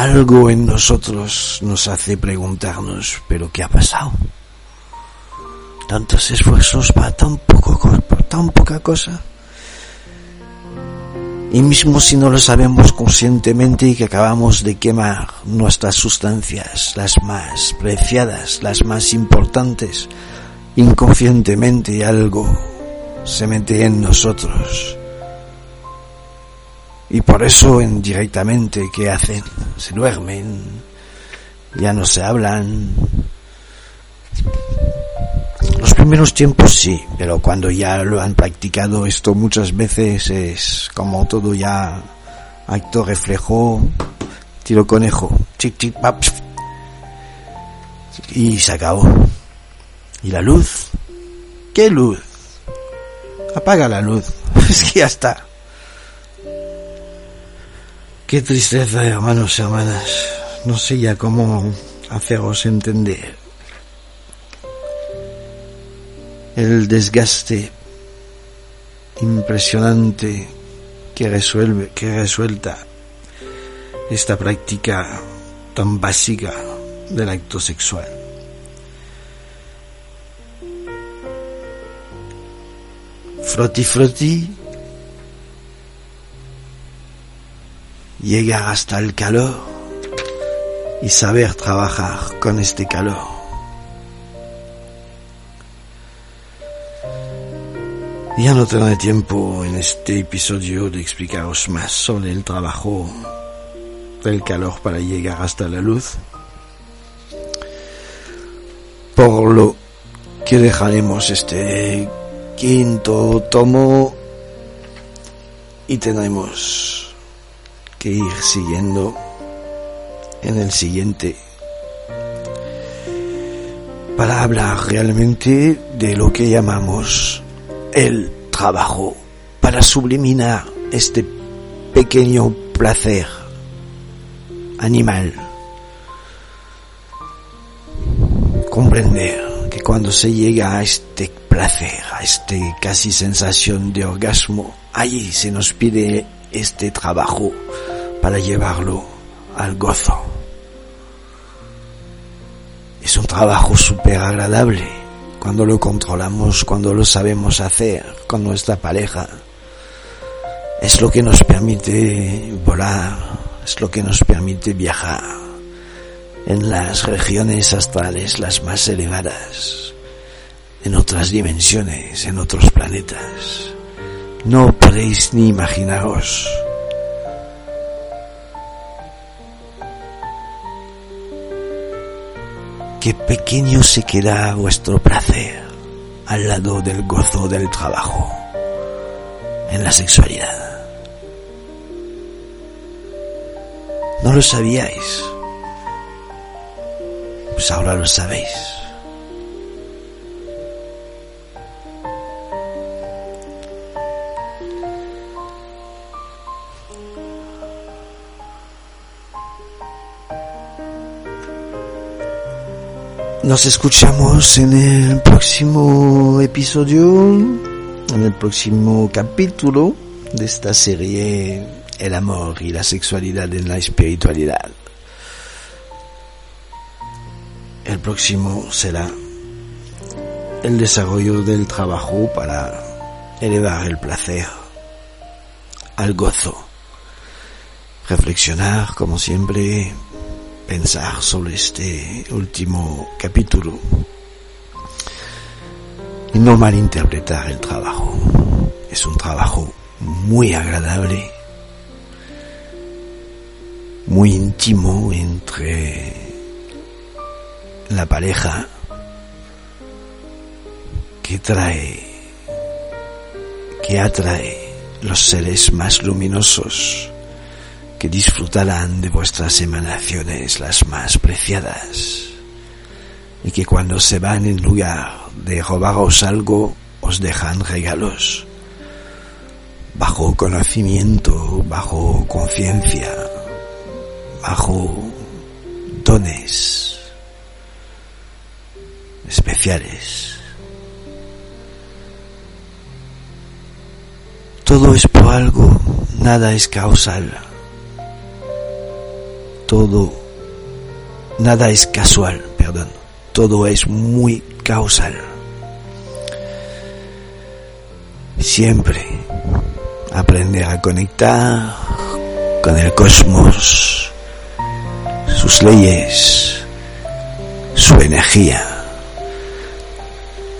algo en nosotros nos hace preguntarnos, pero ¿qué ha pasado? Tantos esfuerzos para tan poco tan poca cosa. Y mismo si no lo sabemos conscientemente y que acabamos de quemar nuestras sustancias, las más preciadas, las más importantes, inconscientemente algo se mete en nosotros. Y por eso indirectamente, ¿qué hacen? Se duermen, ya no se hablan, los primeros tiempos sí, pero cuando ya lo han practicado esto muchas veces es como todo ya acto reflejo, tiro conejo, chic chic pap, y se acabó. ¿Y la luz? ¿Qué luz? Apaga la luz. (laughs) Es que ya está. Qué tristeza, hermanos y hermanas. No sé ya cómo haceros entender. el desgaste impresionante que resuelve, que resuelta esta práctica tan básica del acto sexual. Froti froti, llegar hasta el calor y saber trabajar con este calor. Ya no tendré tiempo en este episodio de explicaros más sobre el trabajo del calor para llegar hasta la luz. Por lo que dejaremos este quinto tomo y tendremos que ir siguiendo en el siguiente para hablar realmente de lo que llamamos el trabajo para subliminar este pequeño placer animal. Comprender que cuando se llega a este placer, a esta casi sensación de orgasmo, ahí se nos pide este trabajo para llevarlo al gozo. Es un trabajo súper agradable cuando lo controlamos, cuando lo sabemos hacer con nuestra pareja. Es lo que nos permite volar, es lo que nos permite viajar en las regiones astrales las más elevadas, en otras dimensiones, en otros planetas. No podéis ni imaginaros qué pequeño se queda vuestro placer al lado del gozo del trabajo en la sexualidad. ¿No lo sabíais? Pues ahora lo sabéis. Nos escuchamos en el próximo episodio, en el próximo capítulo de esta serie El amor y la sexualidad en la espiritualidad. El próximo será el desarrollo del trabajo para elevar el placer al gozo. Reflexionar, como siempre, pensar sobre este último capítulo y no malinterpretar el trabajo. Es un trabajo muy agradable, muy íntimo entre la pareja que trae, que atrae los seres más luminosos que disfrutarán de vuestras emanaciones las más preciadas. Y que cuando se van en lugar de robaros algo os dejan regalos. Bajo conocimiento, bajo conciencia, bajo dones especiales. Todo es por algo, nada es causal todo, nada es casual, perdón, todo es muy causal. Siempre aprender a conectar con el cosmos, sus leyes, su energía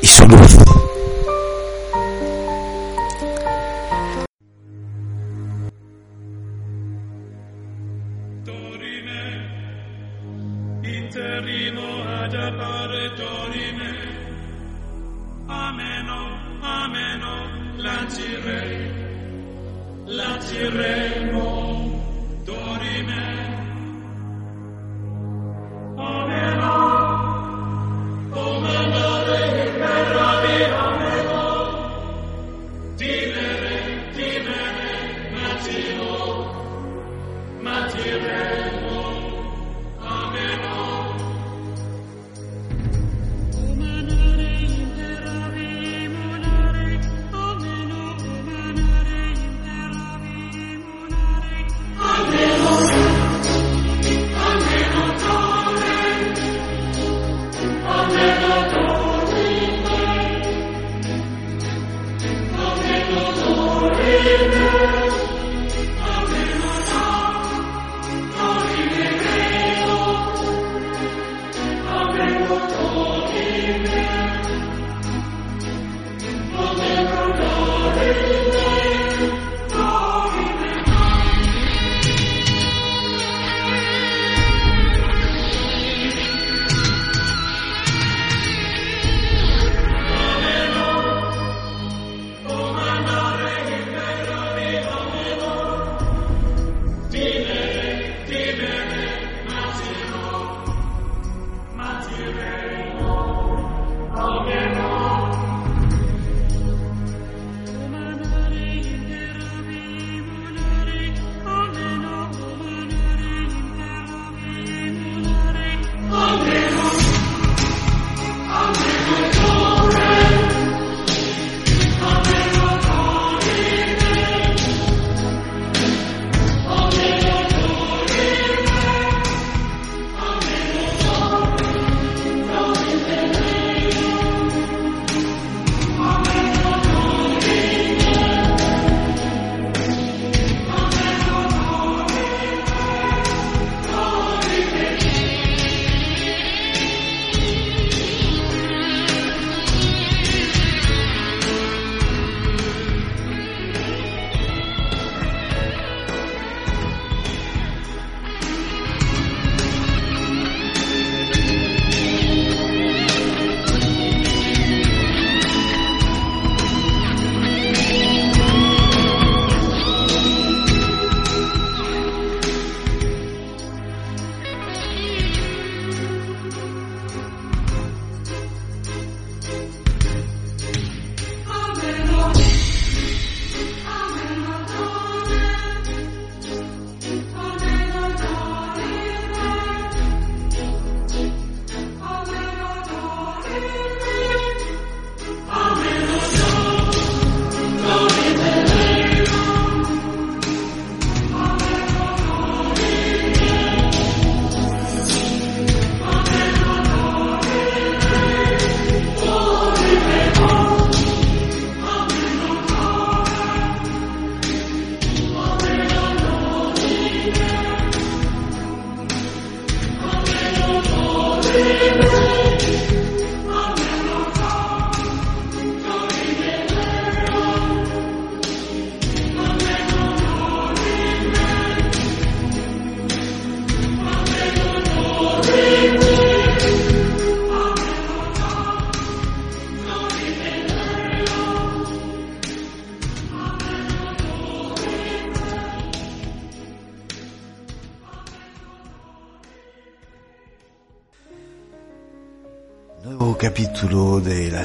y su luz.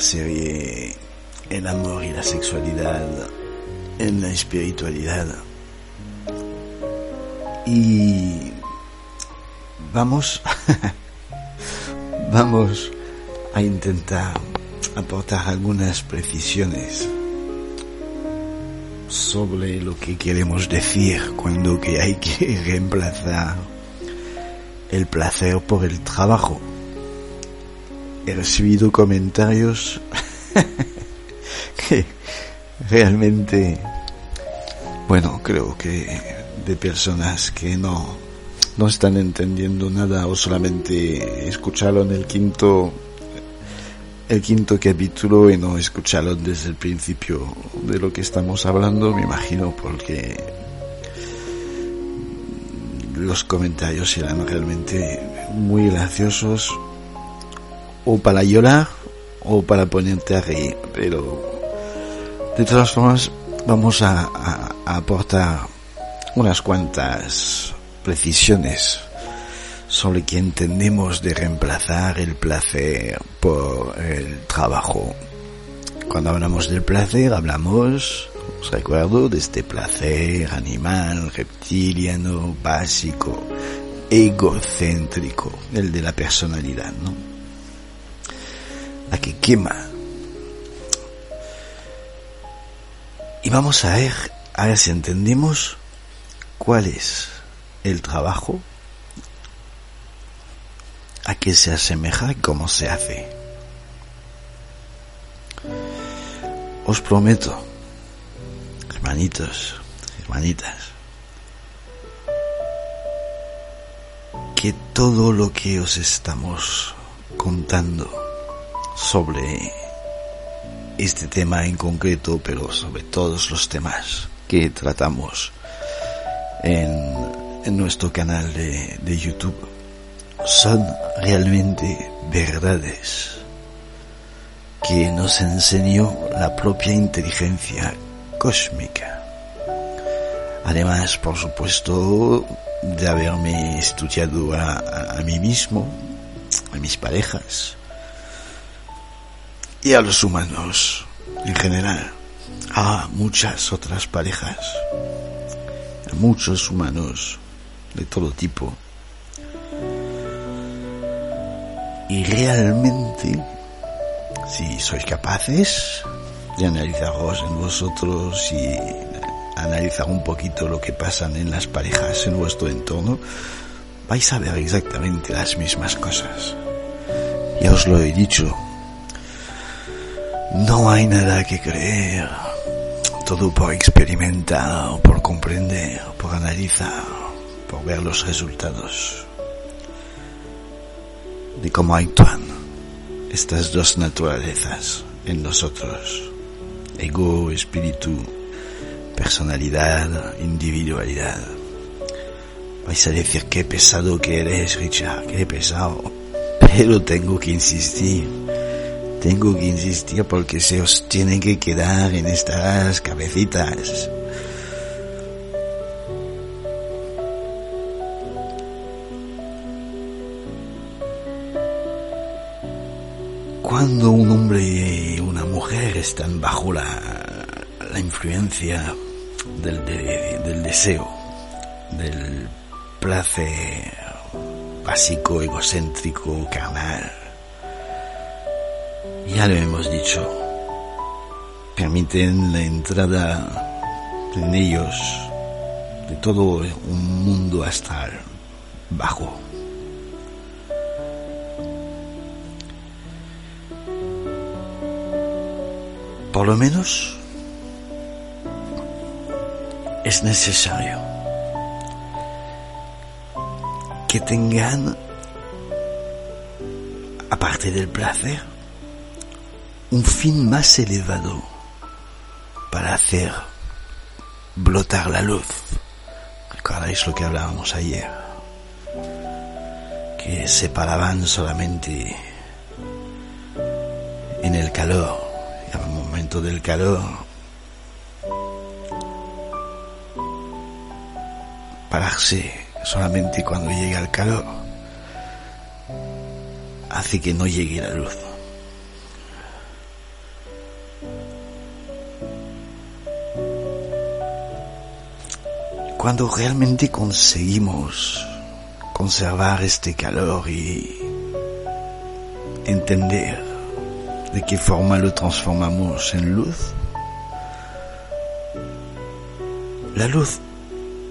Serie El amor y la sexualidad en la espiritualidad. Y vamos, (laughs) vamos a intentar aportar algunas precisiones sobre lo que queremos decir cuando que hay que (laughs) reemplazar el placer por el trabajo he recibido comentarios (laughs) que realmente, bueno, creo que de personas que no, no están entendiendo nada o solamente escucharon el quinto, el quinto capítulo y no escucharon desde el principio de lo que estamos hablando, me imagino, porque los comentarios eran realmente muy graciosos o para llorar o para ponerte a reír, pero de todas formas vamos a, aportar unas cuantas precisiones sobre que entendemos de reemplazar el placer por el trabajo. Cuando hablamos del placer hablamos, os recuerdo, de este placer animal, reptiliano, básico, egocéntrico, el de la personalidad, ¿no? La que quema. Y vamos a ver, a ver si entendemos cuál es el trabajo, a qué se asemeja y cómo se hace. Os prometo, hermanitos, hermanitas, que todo lo que os estamos contando sobre este tema en concreto, pero sobre todos los temas que tratamos en, nuestro canal de, de YouTube, son realmente verdades que nos enseñó la propia inteligencia cósmica. Además, por supuesto, de haberme estudiado a, a mí mismo, a mis parejas, y a los humanos en general, a muchas otras parejas, a muchos humanos de todo tipo. Y realmente, si sois capaces de analizaros en vosotros y analizar un poquito lo que pasan en las parejas en vuestro entorno, vais a ver exactamente las mismas cosas. Ya os lo he dicho, no hay nada que creer. Todo por experimentar, por comprender, por analizar, por ver los resultados de cómo actúan estas dos naturalezas en nosotros. Ego, espíritu, personalidad, individualidad. Vais a decir qué pesado que eres, Richard, qué pesado. Pero tengo que insistir tengo que insistir porque se os tiene que quedar en estas cabecitas. Cuando un hombre y una mujer están bajo la, la influencia del, del deseo, del placer básico, egocéntrico, carnal, ya lo hemos dicho, permiten la entrada en ellos de todo un mundo astral bajo. Por lo menos es necesario que tengan, aparte del placer, un fin más elevado para hacer blotar la luz. ¿Recordáis lo que hablábamos ayer? Que se paraban solamente en el calor, y al momento del calor, pararse solamente cuando llega el calor hace que no llegue la luz. Cuando realmente conseguimos conservar este calor y entender de qué forma lo transformamos en luz, la luz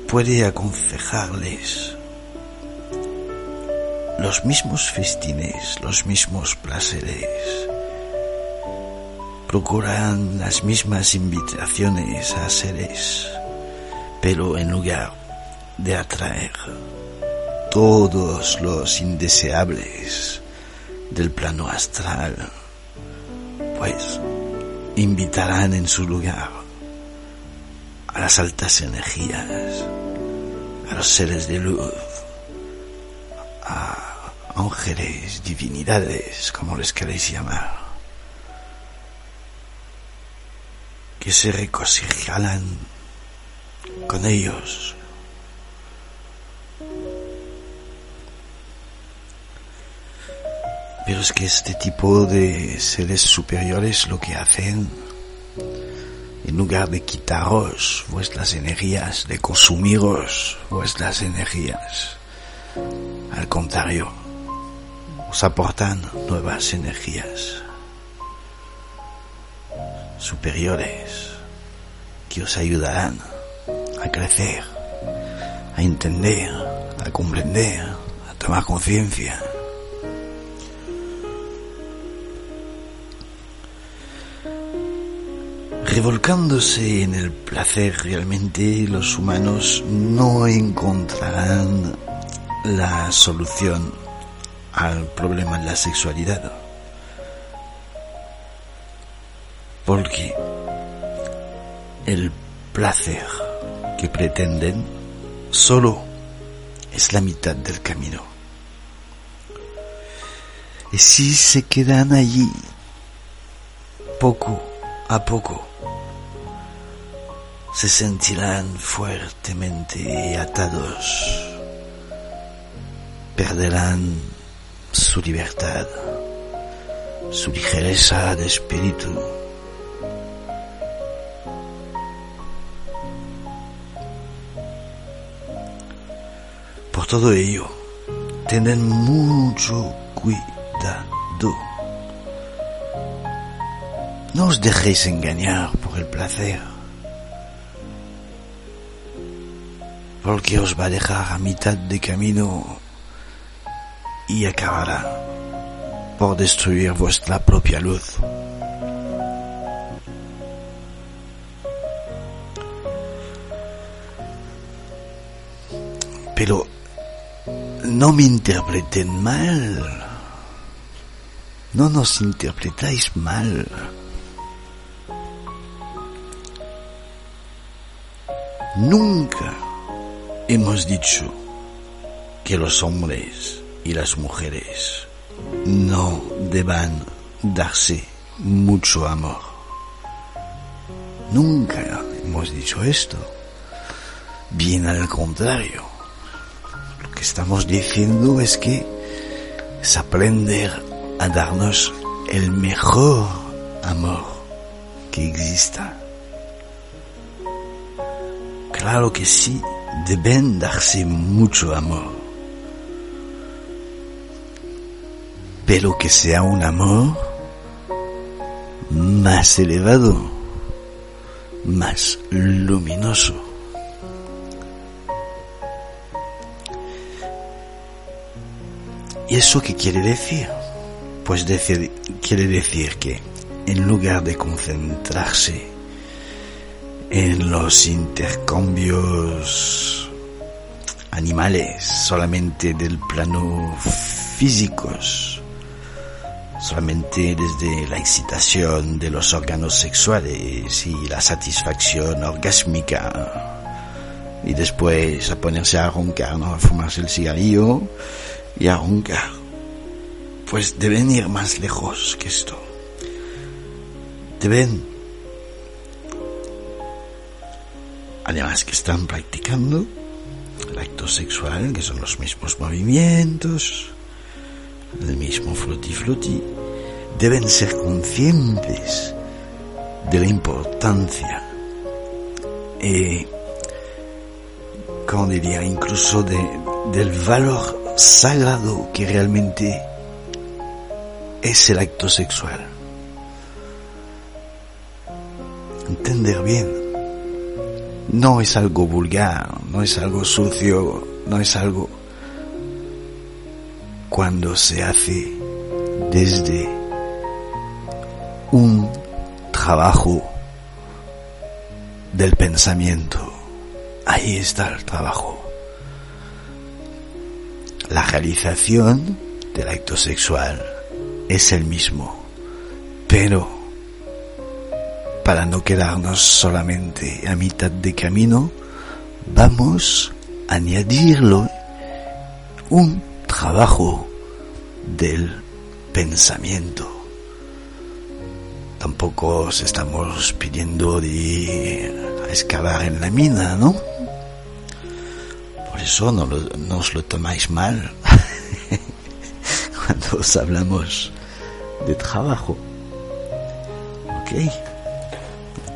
puede aconsejarles los mismos festines, los mismos placeres, procuran las mismas invitaciones a seres pero en lugar de atraer todos los indeseables del plano astral, pues invitarán en su lugar a las altas energías, a los seres de luz, a ángeles, divinidades, como les queréis llamar, que se regocijarán con ellos. Pero es que este tipo de seres superiores lo que hacen, en lugar de quitaros vuestras energías, de consumiros vuestras energías, al contrario, os aportan nuevas energías superiores que os ayudarán a crecer, a entender, a comprender, a tomar conciencia. Revolcándose en el placer realmente los humanos no encontrarán la solución al problema de la sexualidad. Porque el placer que pretenden solo es la mitad del camino. Y si se quedan allí, poco a poco, se sentirán fuertemente atados, perderán su libertad, su ligereza de espíritu, todo ello, tened mucho cuidado. No os dejéis engañar por el placer, porque os va a dejar a mitad de camino y acabará por destruir vuestra propia luz. Pero no me interpreten mal. No nos interpretáis mal. Nunca hemos dicho que los hombres y las mujeres no deban darse mucho amor. Nunca hemos dicho esto. Bien al contrario estamos diciendo es que es aprender a darnos el mejor amor que exista. Claro que sí, deben darse mucho amor. Pero que sea un amor más elevado, más luminoso. ¿Y eso qué quiere decir? Pues quiere decir que en lugar de concentrarse en los intercambios animales solamente del plano físicos, solamente desde la excitación de los órganos sexuales y la satisfacción orgásmica, y después a ponerse a roncar, a fumarse el cigarrillo y a roncar. Pues deben ir más lejos que esto. Deben, además que están practicando el acto sexual, que son los mismos movimientos, el mismo frutti, deben ser conscientes de la importancia, eh, como diría, incluso de, del valor sagrado que realmente es el acto sexual. Entender bien no es algo vulgar, no es algo sucio, no es algo cuando se hace desde un trabajo del pensamiento. Ahí está el trabajo. La realización del acto sexual es el mismo, pero para no quedarnos solamente a mitad de camino, vamos a añadirlo un trabajo del pensamiento. Tampoco os estamos pidiendo de excavar en la mina, ¿no? Por eso no, no os lo tomáis mal (laughs) cuando os hablamos de trabajo. ¿Ok?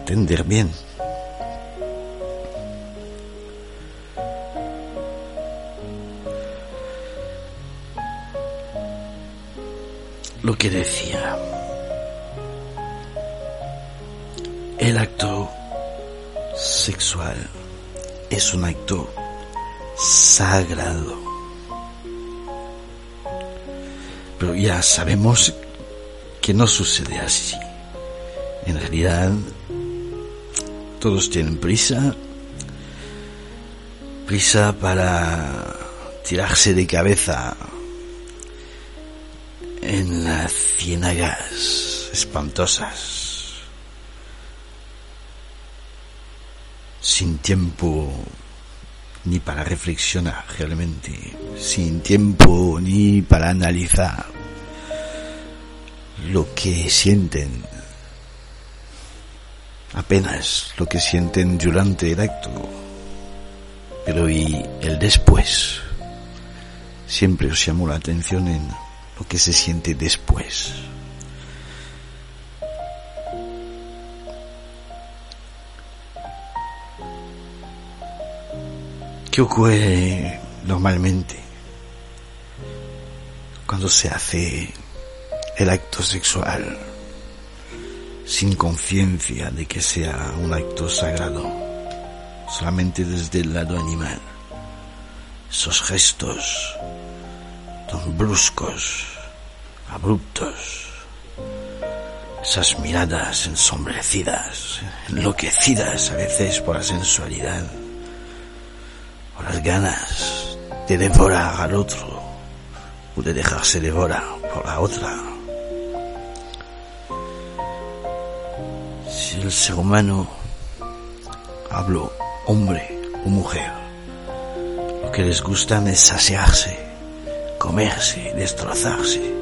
entender bien. Lo que decía, el acto sexual es un acto sagrado. Pero ya sabemos que no sucede así. En realidad todos tienen prisa, prisa para tirarse de cabeza en las ciénagas espantosas, sin tiempo ni para reflexionar realmente, sin tiempo ni para analizar lo que sienten apenas lo que sienten durante el acto, pero y el después. Siempre os llamo la atención en lo que se siente después. ¿Qué ocurre normalmente cuando se hace el acto sexual? sin conciencia de que sea un acto sagrado, solamente desde el lado animal. Esos gestos tan bruscos, abruptos, esas miradas ensombrecidas, enloquecidas a veces por la sensualidad, las ganas de devorar al otro o de dejarse devorar por la otra. si el ser humano, hablo hombre o mujer, lo que les gusta es saciarse, comerse, destrozarse.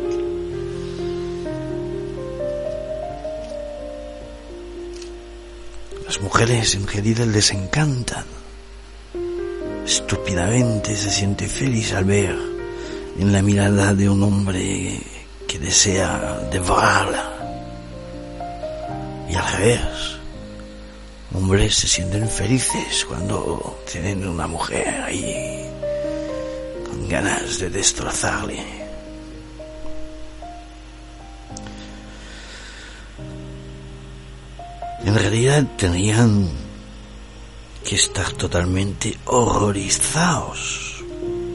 Las mujeres en general les encantan. Estúpidamente se siente feliz al ver en la mirada de un hombre que desea devorarla y al revés. Hombres se sienten felices cuando tienen una mujer ahí con ganas de destrozarle. En realidad tenían que estar totalmente horrorizados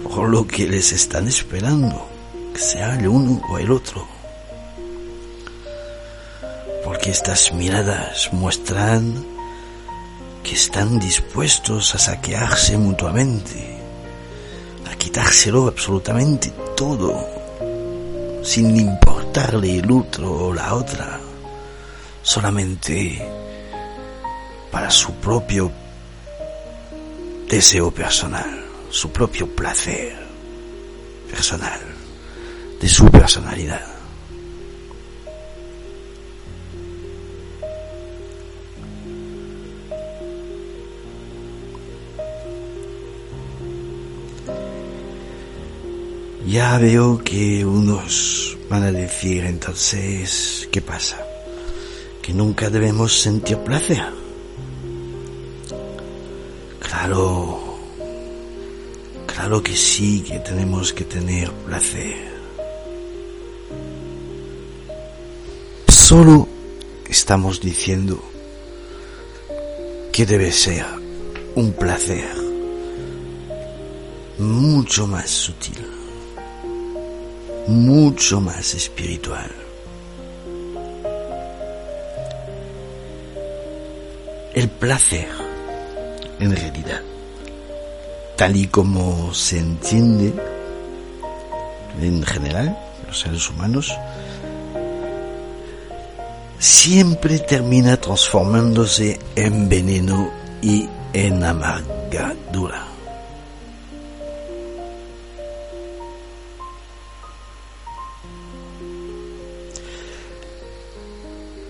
por lo que les están esperando, que sea el uno o el otro. Porque estas miradas muestran que están dispuestos a saquearse mutuamente, a quitárselo absolutamente todo, sin importarle el otro o la otra, solamente para su propio deseo personal, su propio placer personal, de su personalidad. Ya veo que unos van a decir entonces, ¿qué pasa? Que nunca debemos sentir placer. Claro, claro que sí que tenemos que tener placer. Solo estamos diciendo que debe ser un placer mucho más sutil mucho más espiritual. El placer, en realidad, tal y como se entiende en general, los seres humanos, siempre termina transformándose en veneno y en amargadura.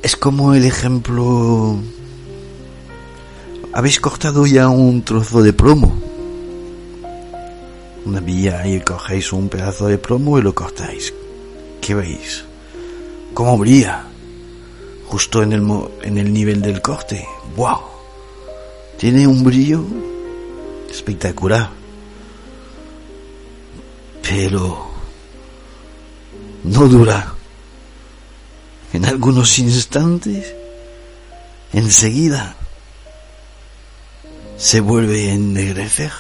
Es como el ejemplo... Habéis cortado ya un trozo de plomo. Una vía y cogéis un pedazo de plomo y lo cortáis. ¿Qué veis? ¿Cómo brilla? Justo en el, en el nivel del corte. ¡Wow! Tiene un brillo espectacular. Pero no dura en algunos instantes, enseguida se vuelve a ennegrecer.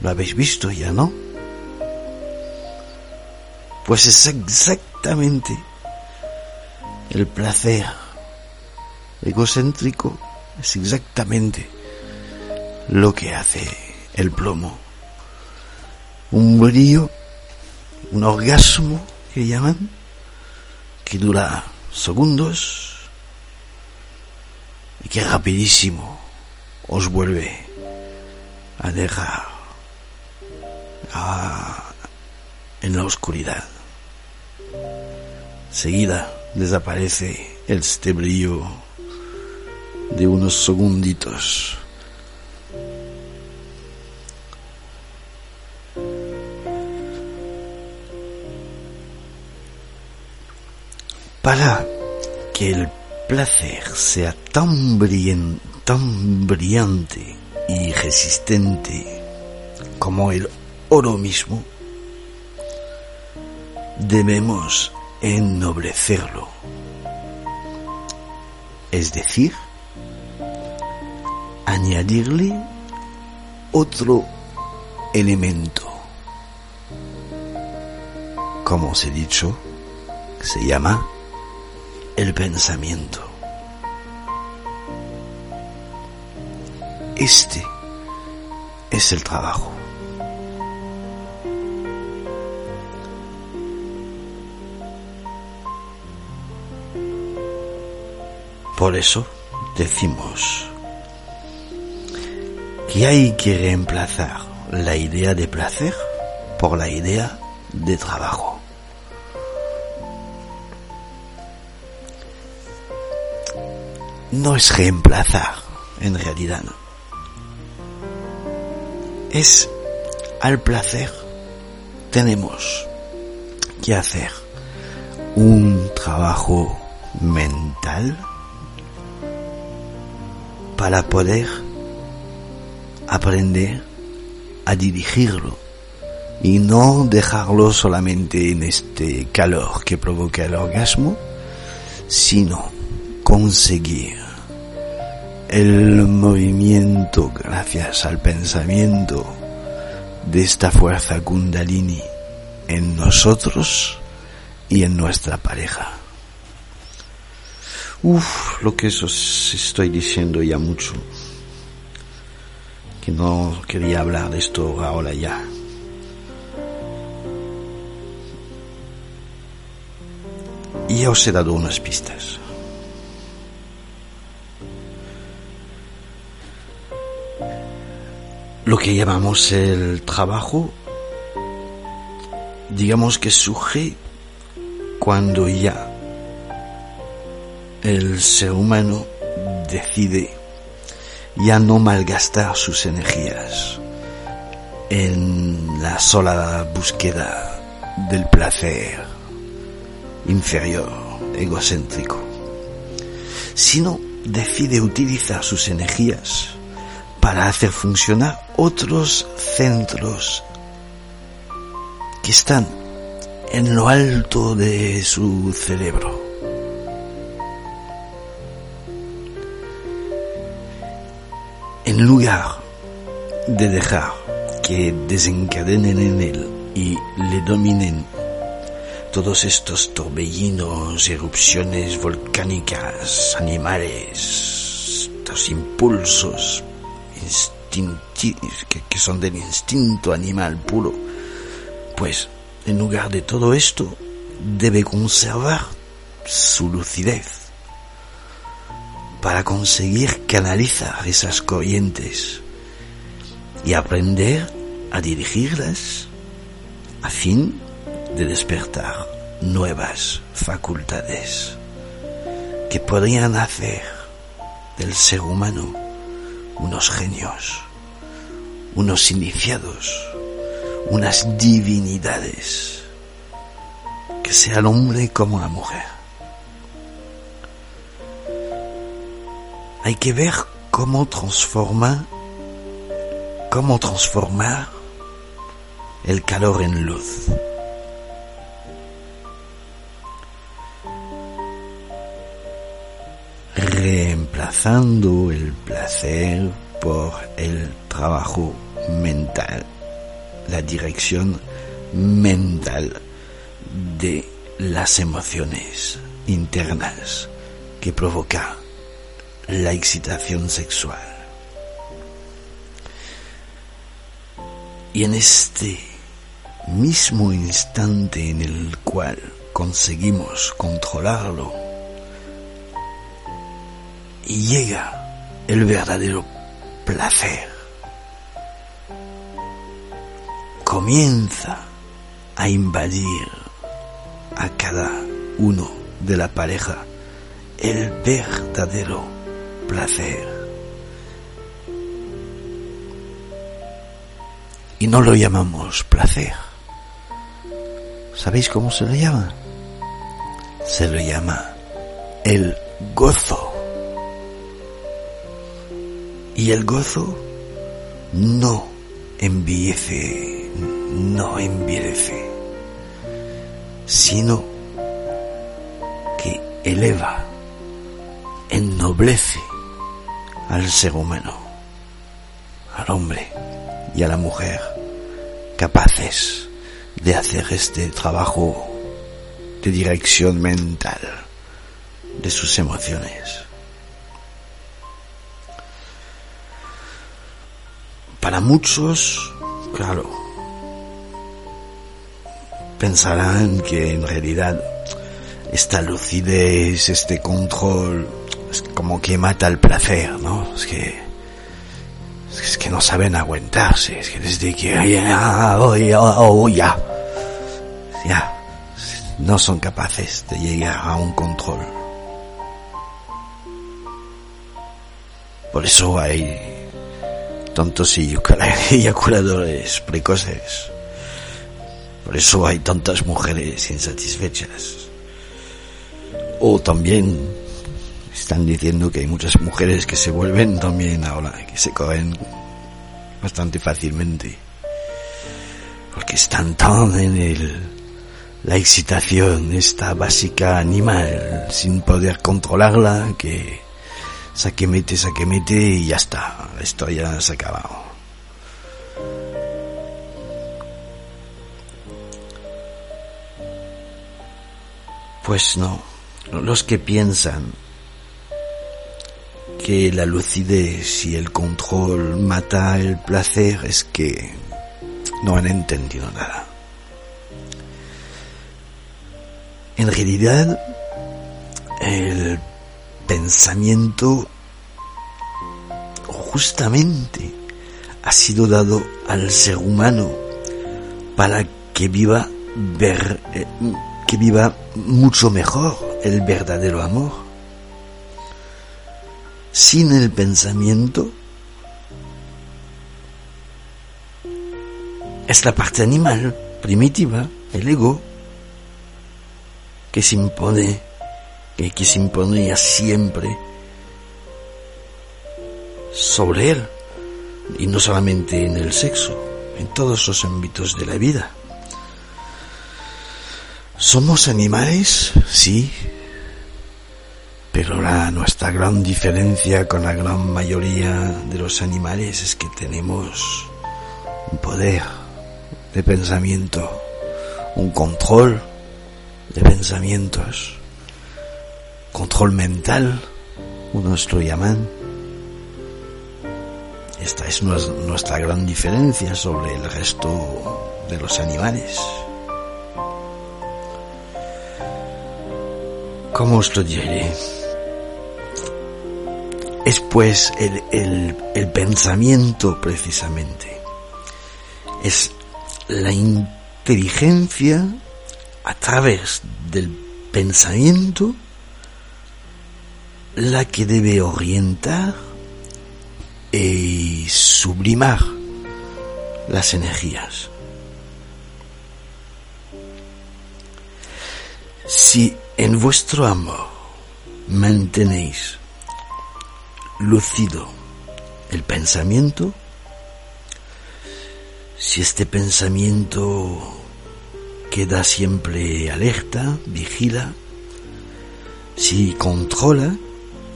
Lo habéis visto ya, ¿no? Pues es exactamente el placer egocéntrico, es exactamente lo que hace el plomo. Un brillo un orgasmo que llaman, que dura segundos y que rapidísimo os vuelve a dejar en la oscuridad. Seguida desaparece este brillo de unos segunditos Para que el placer sea tan, tan brillante y resistente como el oro mismo, debemos ennoblecerlo. Es decir, añadirle otro elemento. Como os he dicho, se llama el pensamiento. Este es el trabajo. Por eso decimos que hay que reemplazar la idea de placer por la idea de trabajo. No es reemplazar, en realidad. Es al placer. Tenemos que hacer un trabajo mental para poder aprender a dirigirlo y no dejarlo solamente en este calor que provoca el orgasmo, sino conseguir el movimiento gracias al pensamiento de esta fuerza kundalini en nosotros y en nuestra pareja. Uf, lo que os estoy diciendo ya mucho. Que no quería hablar de esto ahora ya. Y ya os he dado unas pistas. Lo que llamamos el trabajo, digamos que surge cuando ya el ser humano decide ya no malgastar sus energías en la sola búsqueda del placer inferior, egocéntrico, sino decide utilizar sus energías para hacer funcionar otros centros que están en lo alto de su cerebro. En lugar de dejar que desencadenen en él y le dominen todos estos torbellinos, erupciones volcánicas, animales, estos impulsos que, son del instinto animal puro, pues en lugar de todo esto debe conservar su lucidez para conseguir canalizar esas corrientes y aprender a dirigirlas a fin de despertar nuevas facultades que podrían hacer del ser humano unos genios, unos iniciados, unas divinidades, que sea el hombre como la mujer. hay que ver cómo transforma, cómo transformar el calor en luz. Reemplazando el placer por el trabajo mental, la dirección mental de las emociones internas que provoca la excitación sexual. Y en este mismo instante en el cual conseguimos controlarlo, y llega el verdadero placer. Comienza a invadir a cada uno de la pareja el verdadero placer. Y no lo llamamos placer. ¿Sabéis cómo se lo llama? Se lo llama el gozo. Y el gozo no enviece, no envilece, sino que eleva, ennoblece al ser humano, al hombre y a la mujer capaces de hacer este trabajo de dirección mental de sus emociones. Para muchos, claro, pensarán que en realidad esta lucidez, este control, es como que mata el placer, ¿no? Es que es que no saben aguantarse, es que desde que ya, oh, ya, ya, no son capaces de llegar a un control. Por eso hay tantos eyaculadores (laughs) precoces. Por eso hay tantas mujeres insatisfechas. O también están diciendo que hay muchas mujeres que se vuelven también ahora, que se cogen bastante fácilmente. porque están tan en el, la excitación, esta básica animal, sin poder controlarla, que saque mete, saque mete y ya está, la historia se ha acabado. Pues no, los que piensan que la lucidez y el control mata el placer es que no han entendido nada. En realidad, el pensamiento justamente ha sido dado al ser humano para que viva ver, eh, que viva mucho mejor el verdadero amor. Sin el pensamiento es la parte animal, primitiva, el ego, que se impone, que, que se imponía siempre sobre él, y no solamente en el sexo, en todos los ámbitos de la vida. ¿Somos animales? Sí. Pero la, nuestra gran diferencia con la gran mayoría de los animales es que tenemos un poder de pensamiento, un control de pensamientos, control mental, lo llaman. Esta es nuestra gran diferencia sobre el resto de los animales. ¿Cómo os lo diré? Es pues el, pensamiento precisamente. Es la inteligencia a través del pensamiento la que debe orientar y sublimar las energías. Si en vuestro amor mantenéis lucido el pensamiento, si este pensamiento queda siempre alerta, vigila, si controla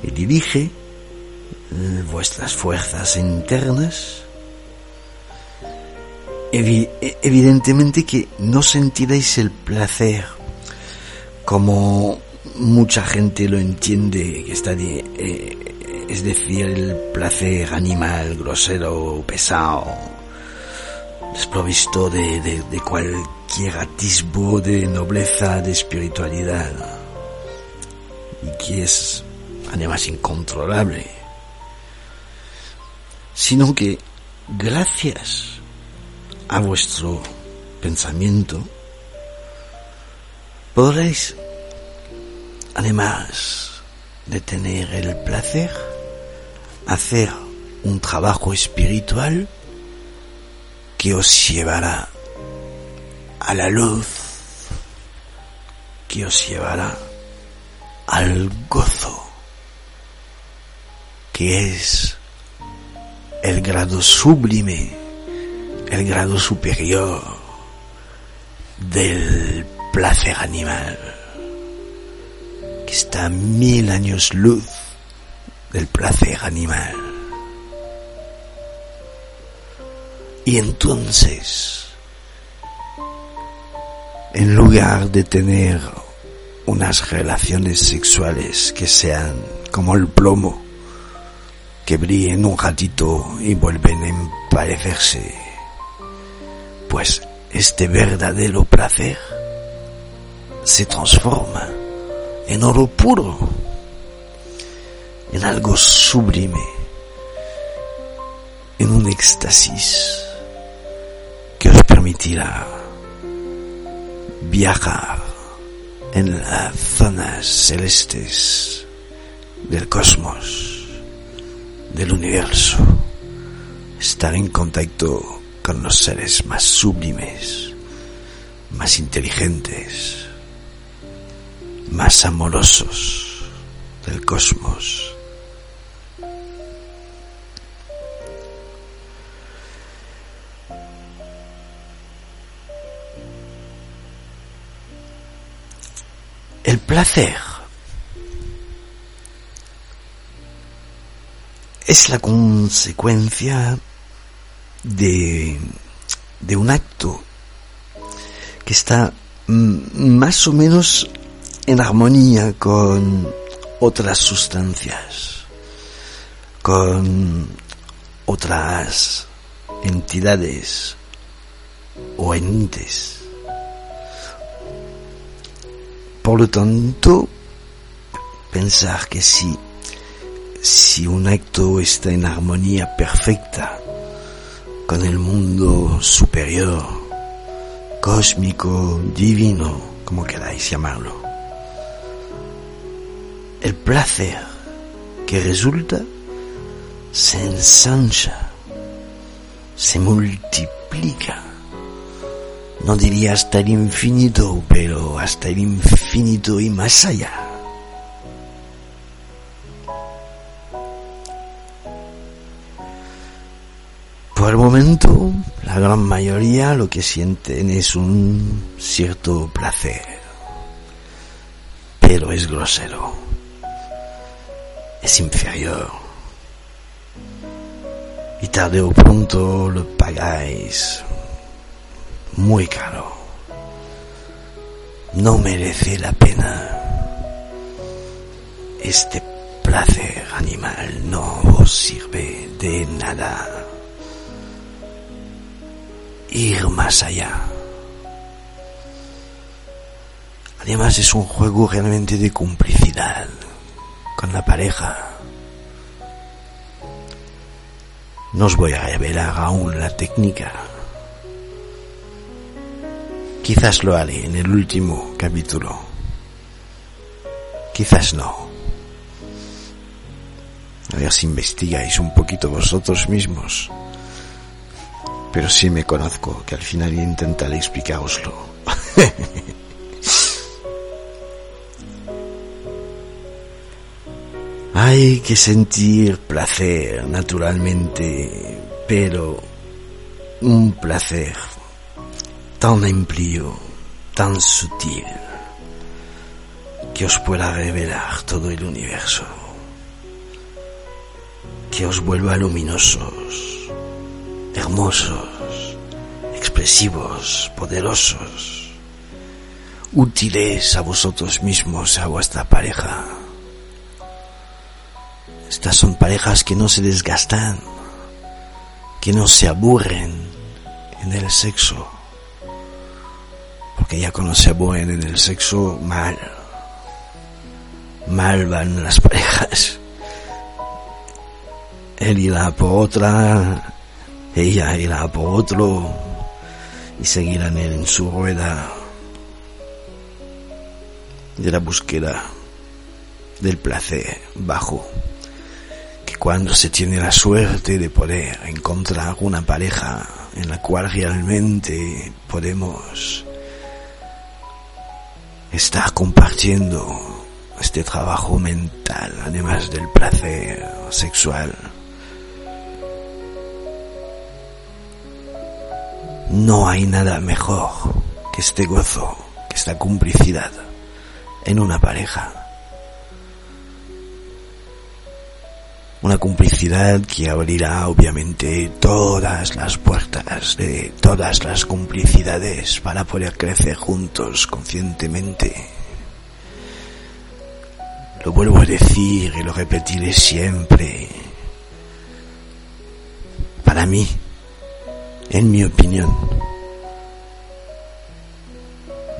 y dirige eh, vuestras fuerzas internas, evidentemente que no sentiréis el placer como mucha gente lo entiende, está eh, es decir, el placer animal, grosero, pesado, desprovisto de, de cualquier atisbo de nobleza, de espiritualidad, y que es además incontrolable, sino que gracias a vuestro pensamiento, podréis, además de tener el placer, hacer un trabajo espiritual que os llevará a la luz, que os llevará al gozo, que es el grado sublime, el grado superior del placer animal, que está a mil años luz del placer animal. Y entonces, en lugar de tener unas relaciones sexuales que sean como el plomo, que brillen un ratito y vuelven a emparecerse, pues este verdadero placer se transforma en oro puro, en algo sublime, en un éxtasis que os permitirá viajar en las zonas celestes del cosmos, del universo, estar en contacto con los seres más sublimes, más inteligentes, más amorosos del cosmos. El placer es la consecuencia de, de un acto que está más o menos en armonía con otras sustancias, con otras entidades o entes. Por lo tanto, pensar que si, si un acto está en armonía perfecta con el mundo superior, cósmico, divino, como queráis llamarlo, el placer que resulta se ensancha, se multiplica. No diría hasta el infinito, pero hasta el infinito y más allá. Por el momento, la gran mayoría lo que sienten es un cierto placer, pero es grosero, es inferior y tarde o pronto lo pagáis muy caro. No merece la pena. Este placer animal no os sirve de nada. Ir más allá. Además es un juego realmente de complicidad con la pareja No os voy a revelar aún la técnica. Quizás lo haré en el último capítulo. Quizás no. A ver si investigáis un poquito vosotros mismos. Pero sí me conozco, que al final intentaré explicaroslo. (laughs) Hay que sentir placer, naturalmente, pero un placer tan amplio, tan sutil, que os pueda revelar todo el universo, que os vuelva luminosos, hermosos, expresivos, poderosos, útiles a vosotros mismos, a vuestra pareja estas son parejas que no se desgastan, que no se aburren en el sexo. Porque ya cuando se aburren en el sexo, mal. Mal van las (laughs) parejas. Él irá por otra, ella irá por otro, y seguirán en su rueda de la búsqueda del placer bajo cuando se tiene la suerte de poder encontrar una pareja en la cual realmente podemos estar compartiendo este trabajo mental, además del placer sexual. No hay nada mejor que este gozo, que esta complicidad en una pareja. una complicidad que abrirá obviamente todas las puertas de todas las complicidades para poder crecer juntos conscientemente. Lo vuelvo a decir y lo repetiré siempre. Para mí, en mi opinión,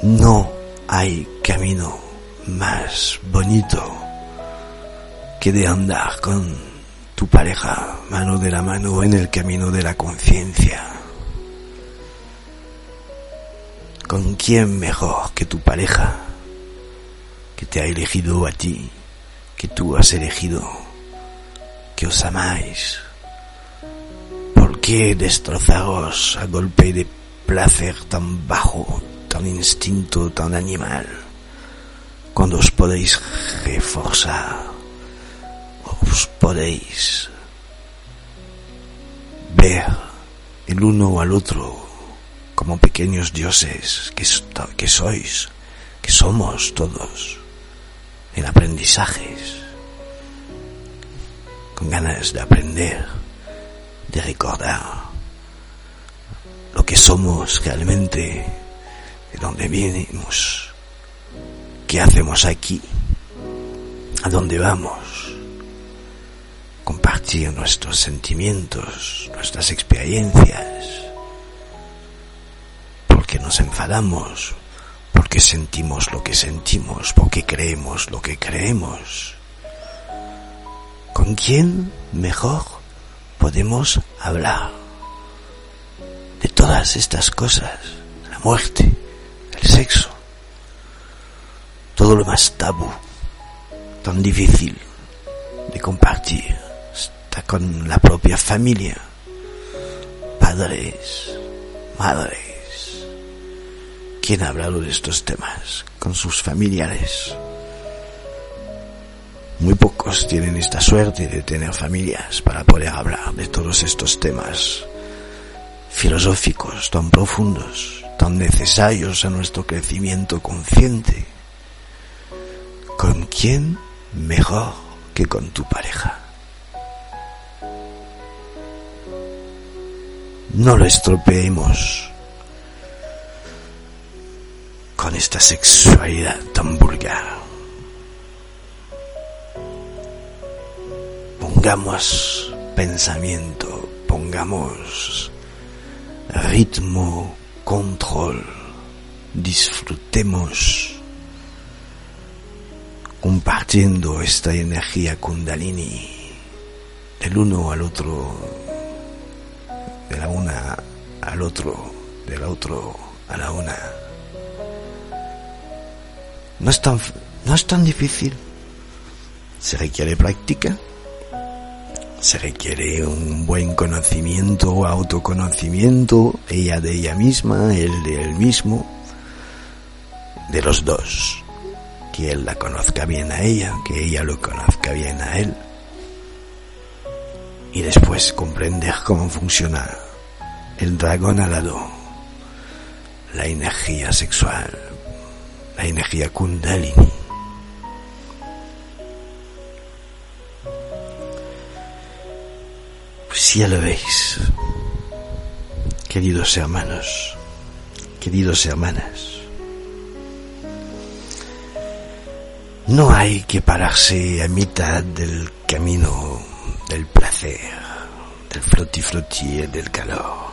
no hay camino más bonito que de andar con tu pareja mano de la mano en el camino de la conciencia. ¿Con quién mejor que tu pareja que te ha elegido a ti, que tú has elegido, que os amáis? ¿Por qué destrozaros a golpe de placer tan bajo, tan instinto, tan animal, cuando os podéis reforzar? os podéis ver el uno al otro como pequeños dioses que sois, que somos todos. en aprendizajes, con ganas de aprender, de recordar lo que somos realmente, de dónde venimos, qué hacemos aquí, a dónde vamos, compartir nuestros sentimientos, nuestras experiencias, porque nos enfadamos, porque sentimos lo que sentimos, porque creemos lo que creemos. ¿Con quién mejor podemos hablar de todas estas cosas? La muerte, el sexo, todo lo más tabú, tan difícil de compartir, está con la propia familia, padres, madres. ¿Quién ha hablado de estos temas con sus familiares? Muy pocos tienen esta suerte de tener familias para poder hablar de todos estos temas filosóficos tan profundos, tan necesarios a nuestro crecimiento consciente. ¿Con quién mejor que con tu pareja? No lo estropeemos con esta sexualidad tan vulgar. Pongamos pensamiento, pongamos ritmo, control, disfrutemos compartiendo esta energía kundalini del uno al otro, de la una al otro, del otro a la una. No es tan, no es tan difícil. Se requiere práctica. Se requiere un buen conocimiento, autoconocimiento, ella de ella misma, él de él mismo, de los dos. Que él la conozca bien a ella, que ella lo conozca bien a él. Y después comprender cómo funciona el dragón alado, la energía sexual, la energía kundalini. Ya lo veis, queridos hermanos, queridos hermanas. No hay que pararse a mitad del camino del placer, del flotti del calor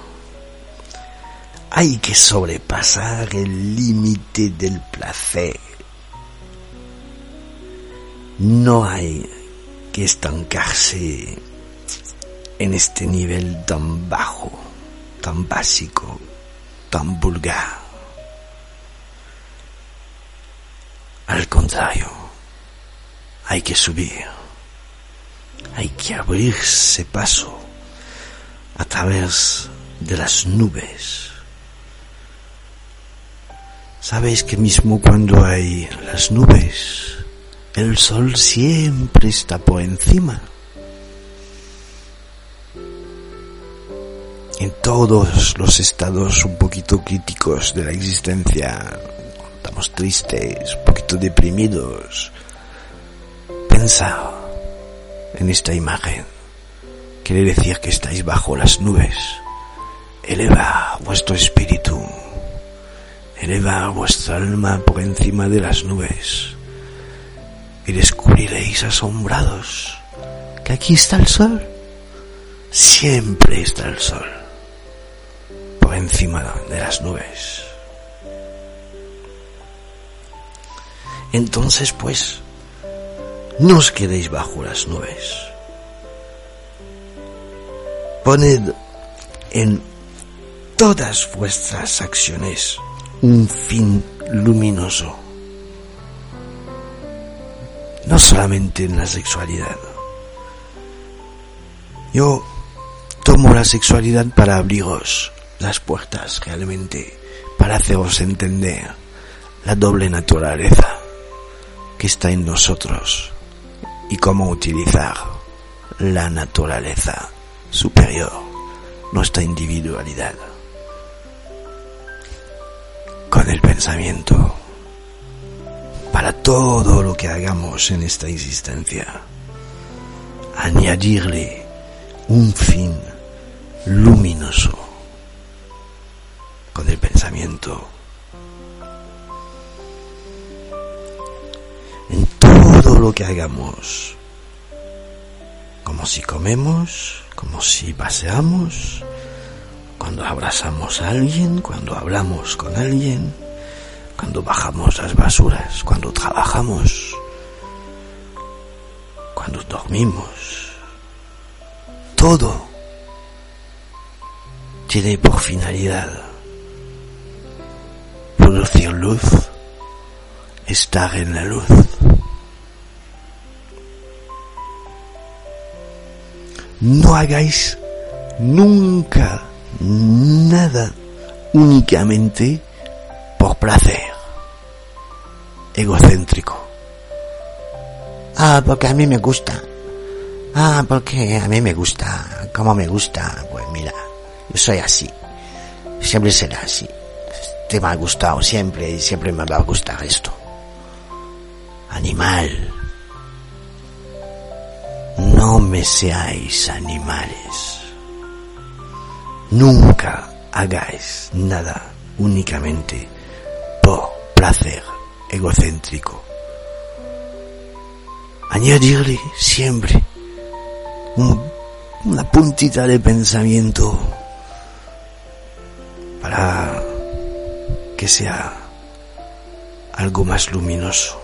hay que sobrepasar el límite del placer. No hay que estancarse en este nivel tan bajo, tan básico, tan vulgar. Al contrario, hay que subir, hay que abrirse paso a través de las nubes Sabéis que mismo cuando hay las nubes, el sol siempre está por encima. En todos los estados un poquito críticos de la existencia, estamos tristes, un poquito deprimidos. Pensa en esta imagen. Quiere decir que estáis bajo las nubes. Eleva vuestro espíritu eleva vuestra alma por encima de las nubes y descubriréis asombrados que aquí está el sol. Siempre está el sol por encima de las nubes. Entonces pues, no os quedéis bajo las nubes. Poned en todas vuestras acciones un fin luminoso. No solamente en la sexualidad. Yo tomo la sexualidad para abriros las puertas realmente, para haceros entender la doble naturaleza que está en nosotros y cómo utilizar la naturaleza superior, nuestra individualidad con el pensamiento para todo lo que hagamos en esta existencia. Añadirle un fin luminoso con el pensamiento. En todo lo que hagamos, como si comemos, como si paseamos, cuando abrazamos a alguien, cuando hablamos con alguien, cuando bajamos las basuras, cuando trabajamos, cuando dormimos. Todo tiene por finalidad producir luz, estar en la luz. No hagáis nunca nada únicamente por placer egocéntrico. Ah, porque a mí me gusta. Ah, porque a mí me gusta. Como me gusta, pues mira, yo soy así. Siempre será así. Me ha gustado siempre y siempre me va a gustar esto. Animal. No me seáis animales. Nunca hagáis nada únicamente por placer egocéntrico. Añadirle siempre una puntita de pensamiento para que sea algo más luminoso.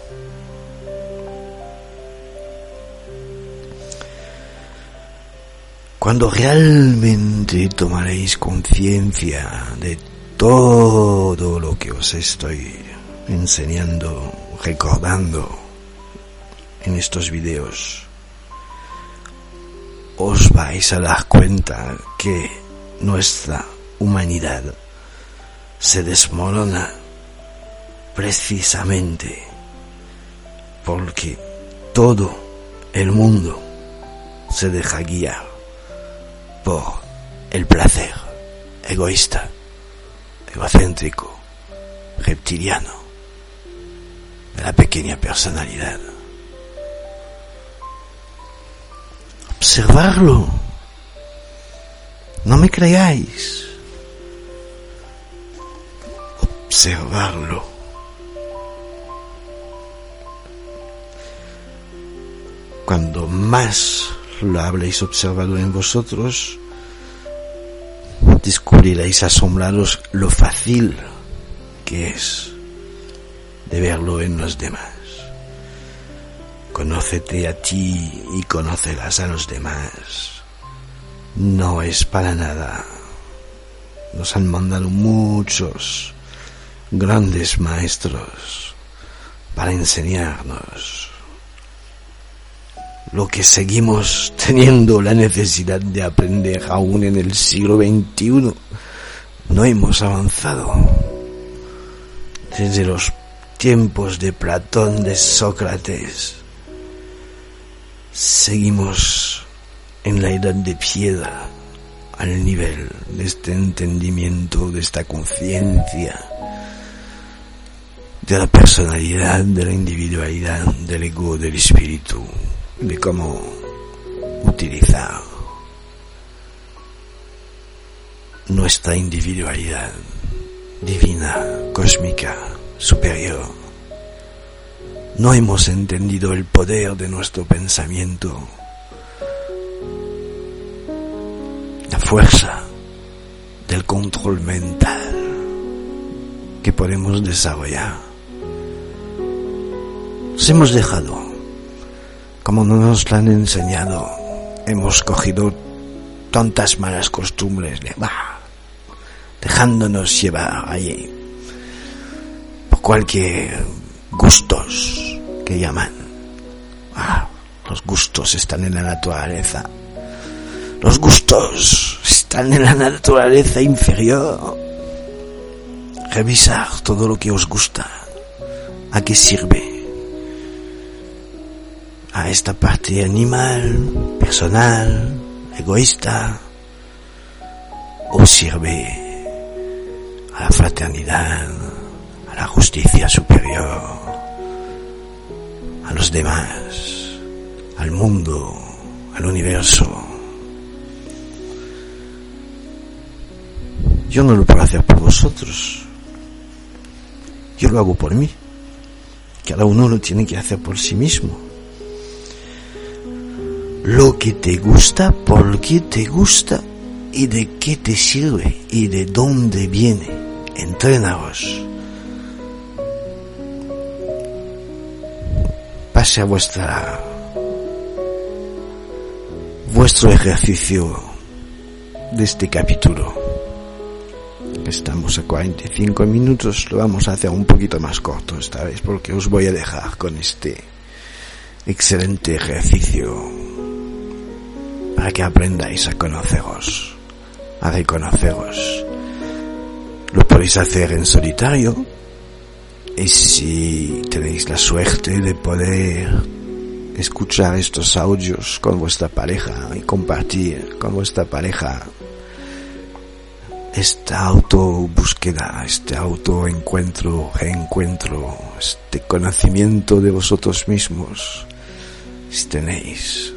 Cuando realmente tomaréis conciencia de todo lo que os estoy enseñando, recordando en estos videos, os vais a dar cuenta que nuestra humanidad se desmorona precisamente porque todo el mundo se deja guiar por el placer egoísta, egocéntrico, reptiliano de la pequeña personalidad. Observarlo. No me creáis. Observarlo. Cuando más lo habréis observado en vosotros, descubriréis asombrados lo fácil que es de verlo en los demás. Conócete a ti y conócelas a los demás. No es para nada. Nos han mandado muchos grandes maestros para enseñarnos lo que seguimos teniendo la necesidad de aprender aún en el siglo XXI. No hemos avanzado. Desde los tiempos de Platón, de Sócrates, seguimos en la edad de piedra al nivel de este entendimiento, de esta conciencia, de la personalidad, de la individualidad, del ego, del espíritu, de cómo utilizar nuestra individualidad divina, cósmica, superior. No hemos entendido el poder de nuestro pensamiento, la fuerza del control mental que podemos desarrollar. Nos hemos dejado como no nos lo han enseñado, hemos cogido tantas malas costumbres, de, bah, dejándonos llevar allí por cualquier gustos que llaman. Ah, los gustos están en la naturaleza. Los gustos están en la naturaleza inferior. Revisar todo lo que os gusta. ¿A qué sirve? A esta parte animal, personal, egoísta, o a la fraternidad, a la justicia superior, los demás, al mundo, al universo. Yo no lo puedo hacer por vosotros. Yo lo hago por mí. Cada uno lo tiene que hacer por sí mismo. Lo que te gusta, por qué te gusta y de qué te sirve y de dónde viene. Entrenaos. Pase a vuestra vuestro ejercicio de este capítulo. Estamos a 45 minutos, lo vamos a hacer un poquito más corto esta vez porque os voy a dejar con este excelente ejercicio para que aprendáis a conoceros, a reconoceros. Lo podéis hacer en solitario y si tenéis la suerte de poder escuchar estos audios con vuestra pareja y compartir con vuestra pareja esta autobúsqueda, este autoencuentro, reencuentro, este conocimiento de vosotros mismos, si tenéis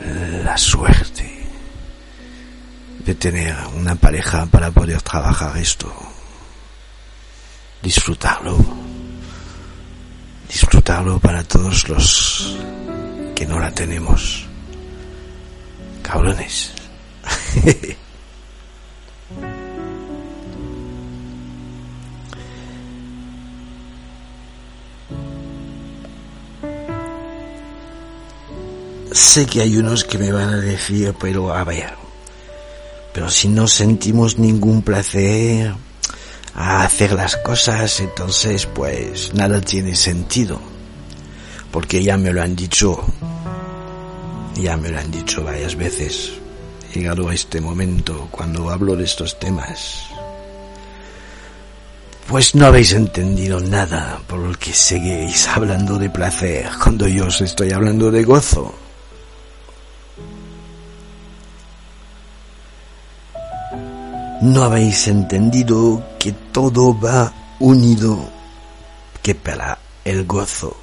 la suerte de tener una pareja para poder trabajar esto, disfrutarlo, disfrutarlo para todos los que no la tenemos. Cabrones. (laughs) Sé que hay unos que me van a decir, pero a ver, pero si no sentimos ningún placer a hacer las cosas, entonces pues nada tiene sentido. Porque ya me lo han dicho, ya me lo han dicho varias veces, llegado a este momento cuando hablo de estos temas. Pues no habéis entendido nada por lo que seguís hablando de placer cuando yo os estoy hablando de gozo. No habéis entendido que todo va unido, que para el gozo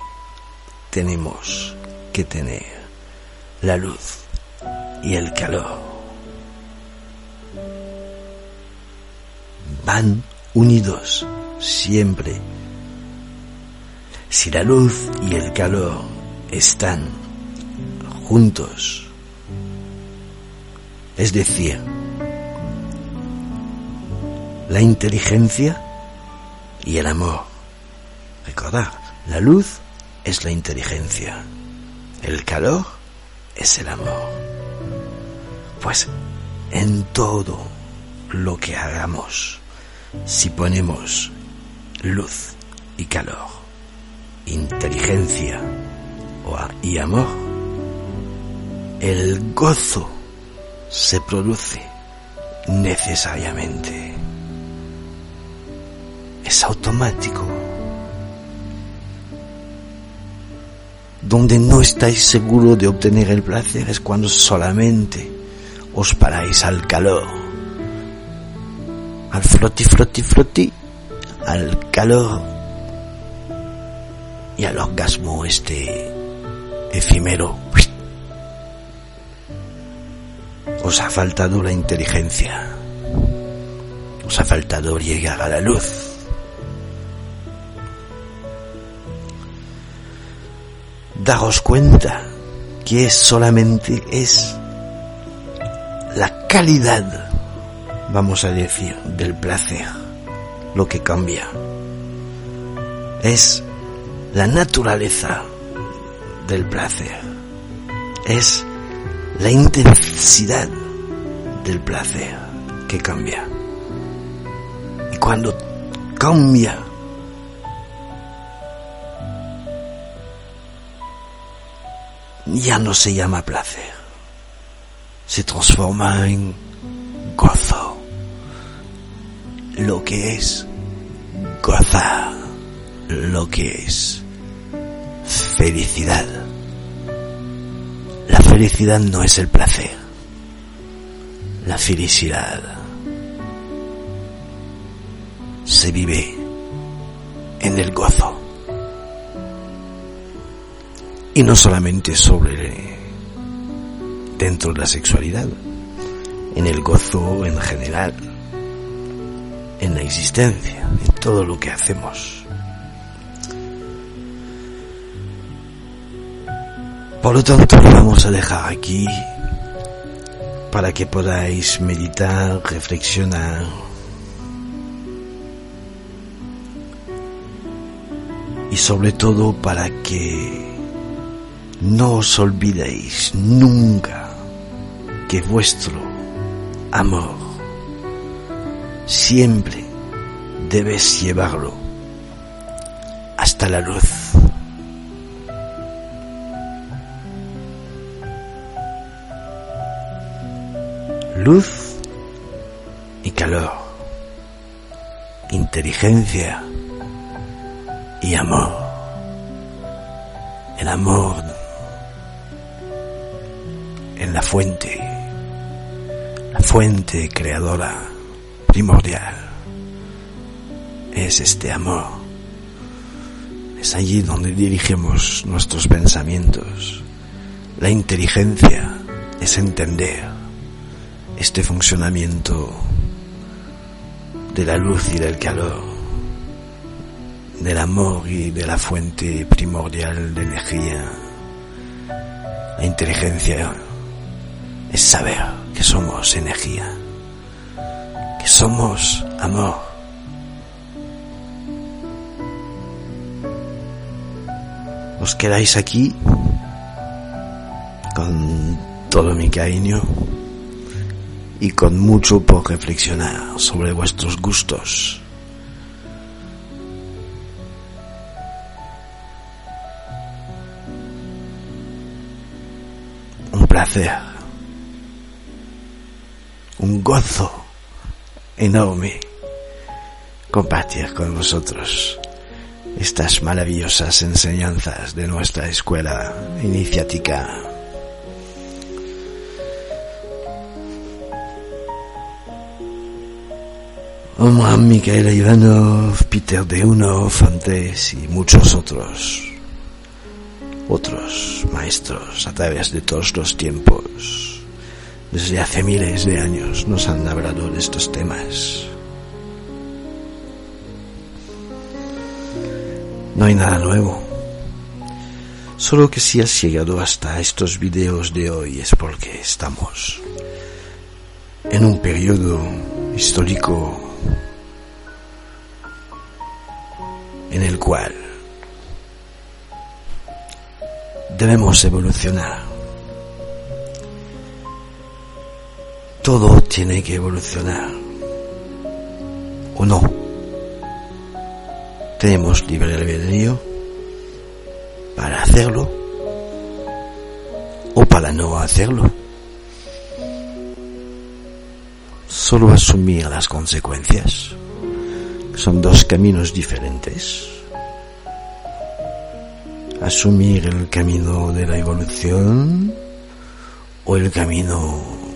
tenemos que tener la luz y el calor. Van unidos siempre. Si la luz y el calor están juntos, es decir, la inteligencia y el amor. Recordad, la luz es la inteligencia, el calor es el amor. Pues en todo lo que hagamos, si ponemos luz y calor, inteligencia y amor, el gozo se produce necesariamente es automático. Donde no estáis seguros de obtener el placer es cuando solamente os paráis al calor, al froti, froti, froti, al calor y al orgasmo este efímero. Os ha faltado la inteligencia, os ha faltado llegar a la luz. Daros cuenta que solamente es la calidad, vamos a decir, del placer lo que cambia. Es la naturaleza del placer. Es la intensidad del placer que cambia. Y cuando cambia ya no se llama placer, se transforma en gozo, lo que es gozar, lo que es felicidad. La felicidad no es el placer, la felicidad se vive en el gozo. Y no solamente sobre dentro de la sexualidad, en el gozo en general, en la existencia, en todo lo que hacemos. Por lo tanto, lo vamos a dejar aquí para que podáis meditar, reflexionar. Y sobre todo para que no os olvidéis nunca que vuestro amor siempre debes llevarlo hasta la luz. Luz y calor, inteligencia y amor. El amor la fuente, la fuente creadora primordial. Es este amor. Es allí donde dirigimos nuestros pensamientos. La inteligencia es entender este funcionamiento de la luz y del calor, del amor y de la fuente primordial de energía. La inteligencia saber que somos energía, que somos amor. Os quedáis aquí con todo mi cariño y con mucho por reflexionar sobre vuestros gustos. Un placer un gozo enorme compartir con vosotros estas maravillosas enseñanzas de nuestra escuela iniciática. Omar Mikael Ivanov, Peter Deunov, Antes y muchos otros, otros maestros a través de todos los tiempos desde hace miles de años nos han hablado de estos temas. No hay nada nuevo. Solo que si has llegado hasta estos videos de hoy es porque estamos en un periodo histórico en el cual debemos evolucionar. Todo tiene que evolucionar. ¿O no? Tenemos libre albedrío para hacerlo o para no hacerlo. Solo asumir las consecuencias. Son dos caminos diferentes. Asumir el camino de la evolución o el camino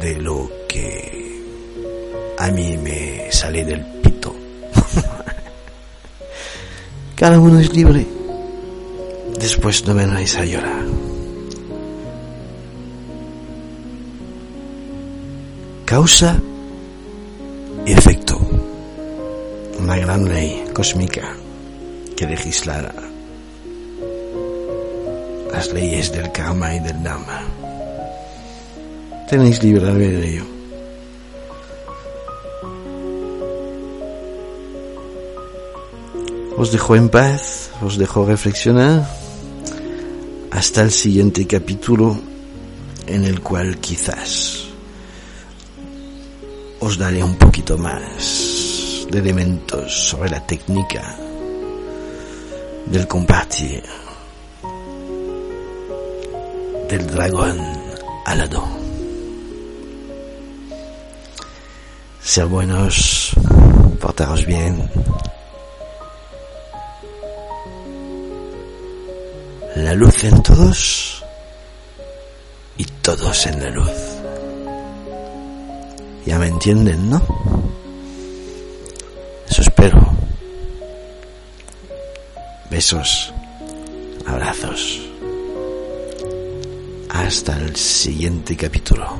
de lo que a mí me sale del pito. (laughs) Cada uno es libre. Después no venáis a llorar. Causa y efecto. Una gran ley cósmica que legislara las leyes del karma y del dharma tenéis libre albedrío. Os dejo en paz, os dejo reflexionar hasta el siguiente capítulo en el cual quizás os daré un poquito más de elementos sobre la técnica del compartir del dragón alado. Ser buenos, portaros bien. La luz en todos y todos en la luz. Ya me entienden, ¿no? Eso espero. Besos. Abrazos. Hasta el siguiente capítulo.